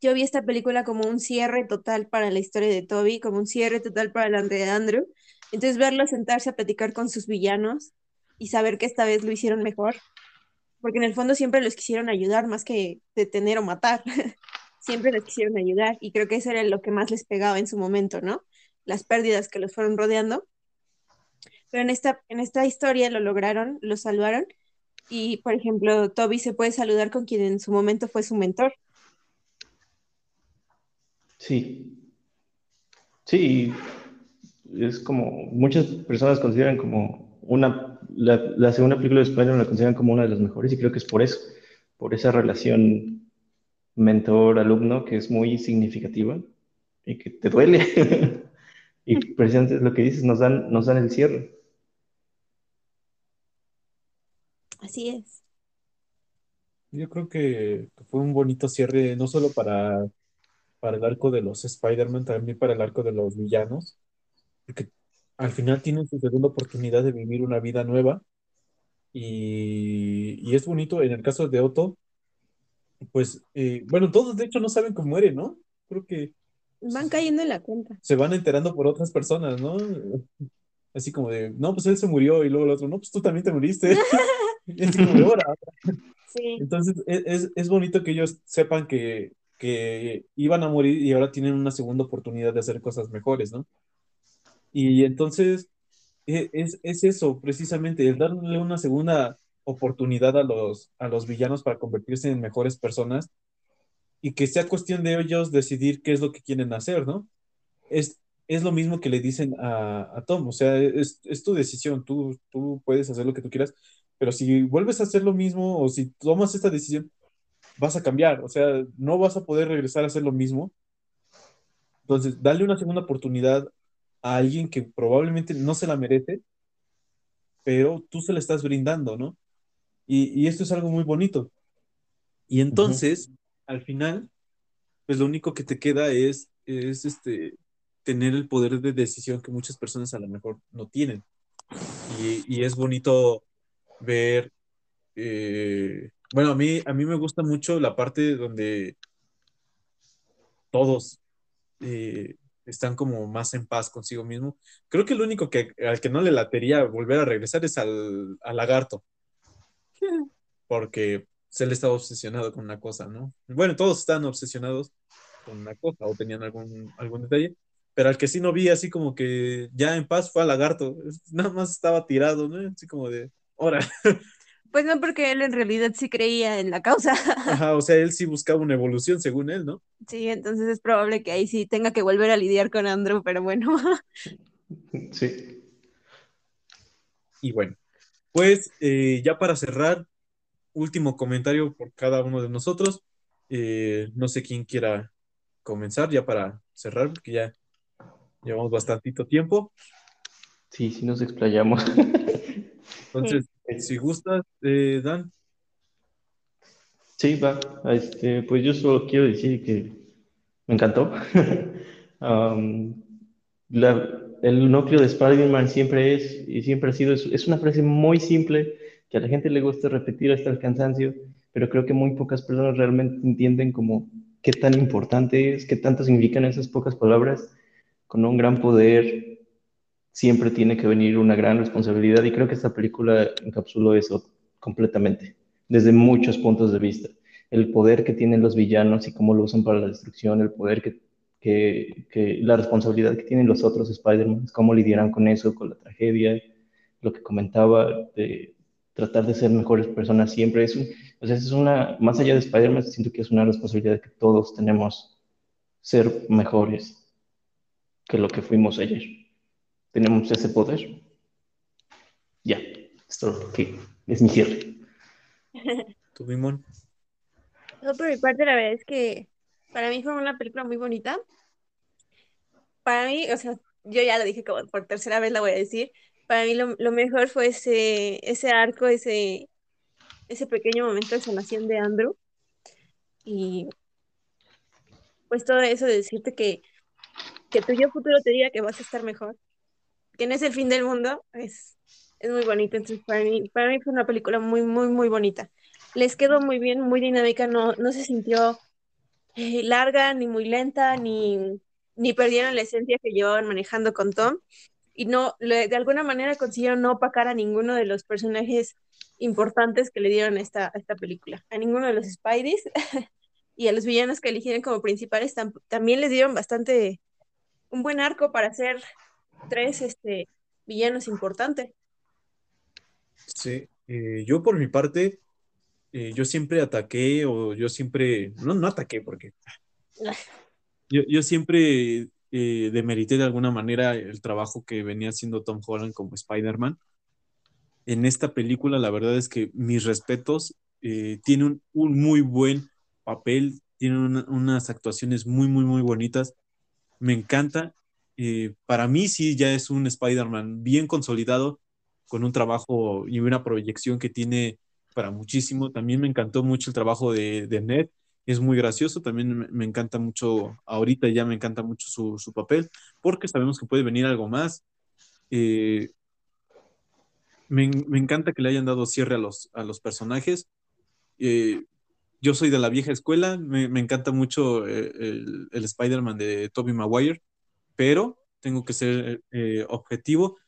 Speaker 1: yo vi esta película como un cierre total para la historia de Toby, como un cierre total para la de Andrew. Entonces verlo sentarse a platicar con sus villanos y saber que esta vez lo hicieron mejor, porque en el fondo siempre los quisieron ayudar más que detener o matar. Siempre los quisieron ayudar y creo que eso era lo que más les pegaba en su momento, ¿no? Las pérdidas que los fueron rodeando. Pero en esta, en esta historia lo lograron, lo salvaron y, por ejemplo, Toby se puede saludar con quien en su momento fue su mentor.
Speaker 2: Sí. Sí, es como muchas personas consideran como una, la, la segunda película de Spider-Man la consideran como una de las mejores y creo que es por eso, por esa relación mentor-alumno que es muy significativa y que te duele. Y precisamente es lo que dices, nos dan, nos dan el cierre.
Speaker 1: Así es.
Speaker 3: yo creo que fue un bonito cierre, no solo para, para el arco de los Spider-Man, también para el arco de los villanos, porque al final tienen su segunda oportunidad de vivir una vida nueva. Y, y es bonito, en el caso de Otto, pues, eh, bueno, todos de hecho no saben cómo muere, ¿no? Creo que
Speaker 1: Van cayendo en la cuenta.
Speaker 3: se van enterando por otras personas, ¿no? Así como de, no, pues él se murió y luego el otro, no, pues tú también te así como de, "Ora".
Speaker 1: Sí.
Speaker 3: Entonces, es, es- es bonito que ellos sepan que, que iban a morir y ahora tienen una segunda oportunidad de hacer cosas mejores, ¿no? Y entonces, e- es, es eso, precisamente, el darle una segunda oportunidad a los, a los villanos para convertirse en mejores personas y que sea cuestión de ellos decidir qué es lo que quieren hacer, ¿no? Es, es lo mismo que le dicen a, a Tom, o sea, es, es tu decisión, tú, tú puedes hacer lo que tú quieras, pero si vuelves a hacer lo mismo o si tomas esta decisión, vas a cambiar, o sea, no vas a poder regresar a hacer lo mismo. Entonces, dale una segunda oportunidad a alguien que probablemente no se la merece, pero tú se la estás brindando, ¿no? Y, y esto es algo muy bonito. Y entonces, al final, pues lo único que te queda es, es este, tener el poder de decisión que muchas personas a lo mejor no tienen. Y, y es bonito ver, eh, bueno, a mí, a mí me gusta mucho la parte donde todos eh, están como más en paz consigo mismo. Creo que el único que, al que no le latería volver a regresar es al, al lagarto, porque él estaba obsesionado con una cosa, ¿no? Bueno, todos están obsesionados con una cosa o tenían algún, algún detalle, pero al que sí no vi así como que ya en paz fue al lagarto, nada más estaba tirado, ¿no? Así como de, ahora,
Speaker 1: Pues no, porque él en realidad sí creía en la causa.
Speaker 3: Ajá, o sea, él sí buscaba una evolución según él, ¿no?
Speaker 1: Sí, entonces es probable que ahí sí tenga que volver a lidiar con Andrew, pero bueno.
Speaker 2: Sí.
Speaker 3: Y bueno, pues eh, ya para cerrar, último comentario por cada uno de nosotros. Eh, no sé quién quiera comenzar ya para cerrar, porque ya llevamos bastantito tiempo.
Speaker 2: Sí, sí nos explayamos.
Speaker 3: Entonces, si gustas, eh, Dan,
Speaker 2: Sí, va. Este, pues yo solo quiero decir que me encantó. Am, la- el núcleo de Spider-Man siempre es y siempre ha sido, es, es una frase muy simple que a la gente le gusta repetir hasta el cansancio, pero creo que muy pocas personas realmente entienden como qué tan importante es, qué tanto significan esas pocas palabras. Con un gran poder siempre tiene que venir una gran responsabilidad y creo que esta película encapsuló eso completamente desde muchos puntos de vista. El poder que tienen los villanos y cómo lo usan para la destrucción, el poder que, que, que la responsabilidad que tienen los otros Spider-Man, cómo lidiarán con eso, con la tragedia, lo que comentaba de tratar de ser mejores personas siempre. Es un, o sea, es una, más allá de Spider-Man, siento que es una responsabilidad que todos tenemos ser mejores que lo que fuimos ayer. Tenemos ese poder. Ya, esto que es mi cierre.
Speaker 3: tu Mimón.
Speaker 1: Yo por mi parte, la verdad es que para mí fue una película muy bonita. Para mí, o sea, yo ya lo dije como por tercera vez la voy a decir. Para mí lo, lo mejor fue ese, ese arco, ese, ese pequeño momento de sanación de Andrew. Y pues todo eso de decirte que, que tu yo futuro te diga que vas a estar mejor, que no es el fin del mundo, es, es muy bonito. Entonces, para mí, para mí fue una película muy, muy, muy bonita. Les quedó muy bien, muy dinámica, no, no se sintió eh, larga, ni muy lenta, ni, ni perdieron la esencia que llevaban manejando con Tom. Y no, le- de alguna manera consiguieron no opacar a ninguno de los personajes importantes que le dieron esta, esta película. A ninguno de los Spideys y a los villanos que eligieron como principales tam- también les dieron bastante, un buen arco para ser tres este, villanos importantes.
Speaker 3: Sí, eh, yo por mi parte, eh, yo siempre ataqué o yo siempre, no, no ataqué porque yo, yo siempre eh, demerité de alguna manera el trabajo que venía haciendo Tom Holland como Spider-Man. En esta película, la verdad es que mis respetos, tiene un, un muy buen papel, tiene una- unas actuaciones muy, muy, muy bonitas. Me encanta. Eh, para mí sí ya es un Spider-Man bien consolidado, con un trabajo y una proyección que tiene para muchísimo. También me encantó mucho el trabajo de, Ned, es muy gracioso, también me, encanta mucho, ahorita ya me encanta mucho su, su papel, porque sabemos que puede venir algo más. Eh, me, me, encanta que le hayan dado cierre a los, a los personajes. Eh, yo soy de la vieja escuela, me, me encanta mucho el, el Spider-Man de Tobey Maguire, pero tengo que ser eh, objetivo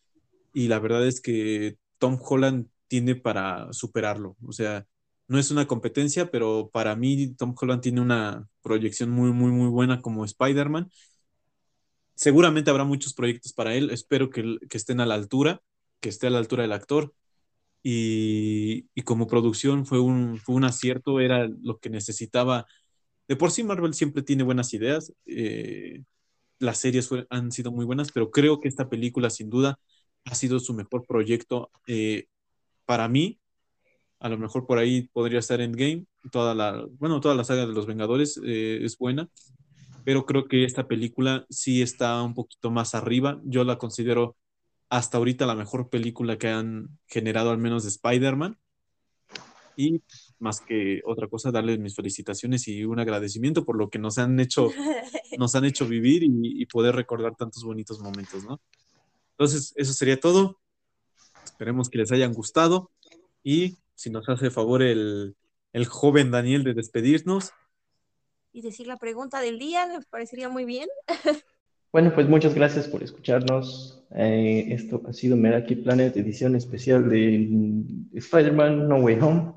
Speaker 3: y la verdad es que Tom Holland tiene para superarlo. O sea, no es una competencia, pero para mí Tom Holland tiene una proyección muy, muy, muy buena como Spider-Man. Seguramente habrá muchos proyectos para él, espero que, estén a la altura, que esté a la altura del actor. Y, y como producción fue un, fue un acierto, era lo que necesitaba. De por sí Marvel siempre tiene buenas ideas, eh, las series han sido muy buenas, pero creo que esta película sin duda ha sido su mejor proyecto eh, para mí. A lo mejor por ahí podría estar Endgame, toda la, bueno, toda la saga de los Vengadores eh, es buena, pero creo que esta película sí está un poquito más arriba. Yo la considero hasta ahorita la mejor película que han generado al menos de Spider-Man. Y más que otra cosa, darles mis felicitaciones y un agradecimiento por lo que nos han hecho, nos han hecho vivir y, y poder recordar tantos bonitos momentos, ¿no? Entonces, eso sería todo. Esperemos que les hayan gustado y si nos hace favor el, el joven Daniel de despedirnos.
Speaker 1: Y decir la pregunta del día, me parecería muy bien.
Speaker 2: Bueno, pues muchas gracias por escucharnos. Eh, esto ha sido Meraki Planet, edición especial de Spider-Man No Way Home.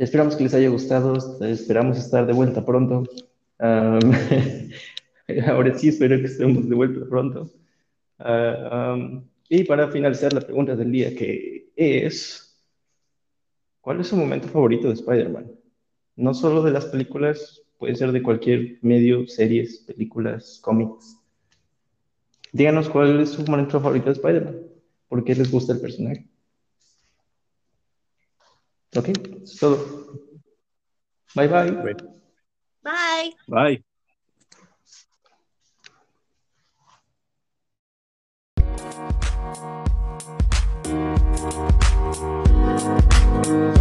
Speaker 2: Esperamos que les haya gustado, esperamos estar de vuelta pronto. Ahora sí, espero que estemos de vuelta pronto. Um, y para finalizar la pregunta del día, que es, ¿cuál es su momento favorito de Spider-Man? No solo de las películas, puede ser de cualquier medio, series, películas, cómics. Díganos cuál es su momento favorito de Spider-Man. ¿Por qué les gusta el personaje? Okay. So bye bye. Great. Bye.
Speaker 1: Bye.
Speaker 3: Bye.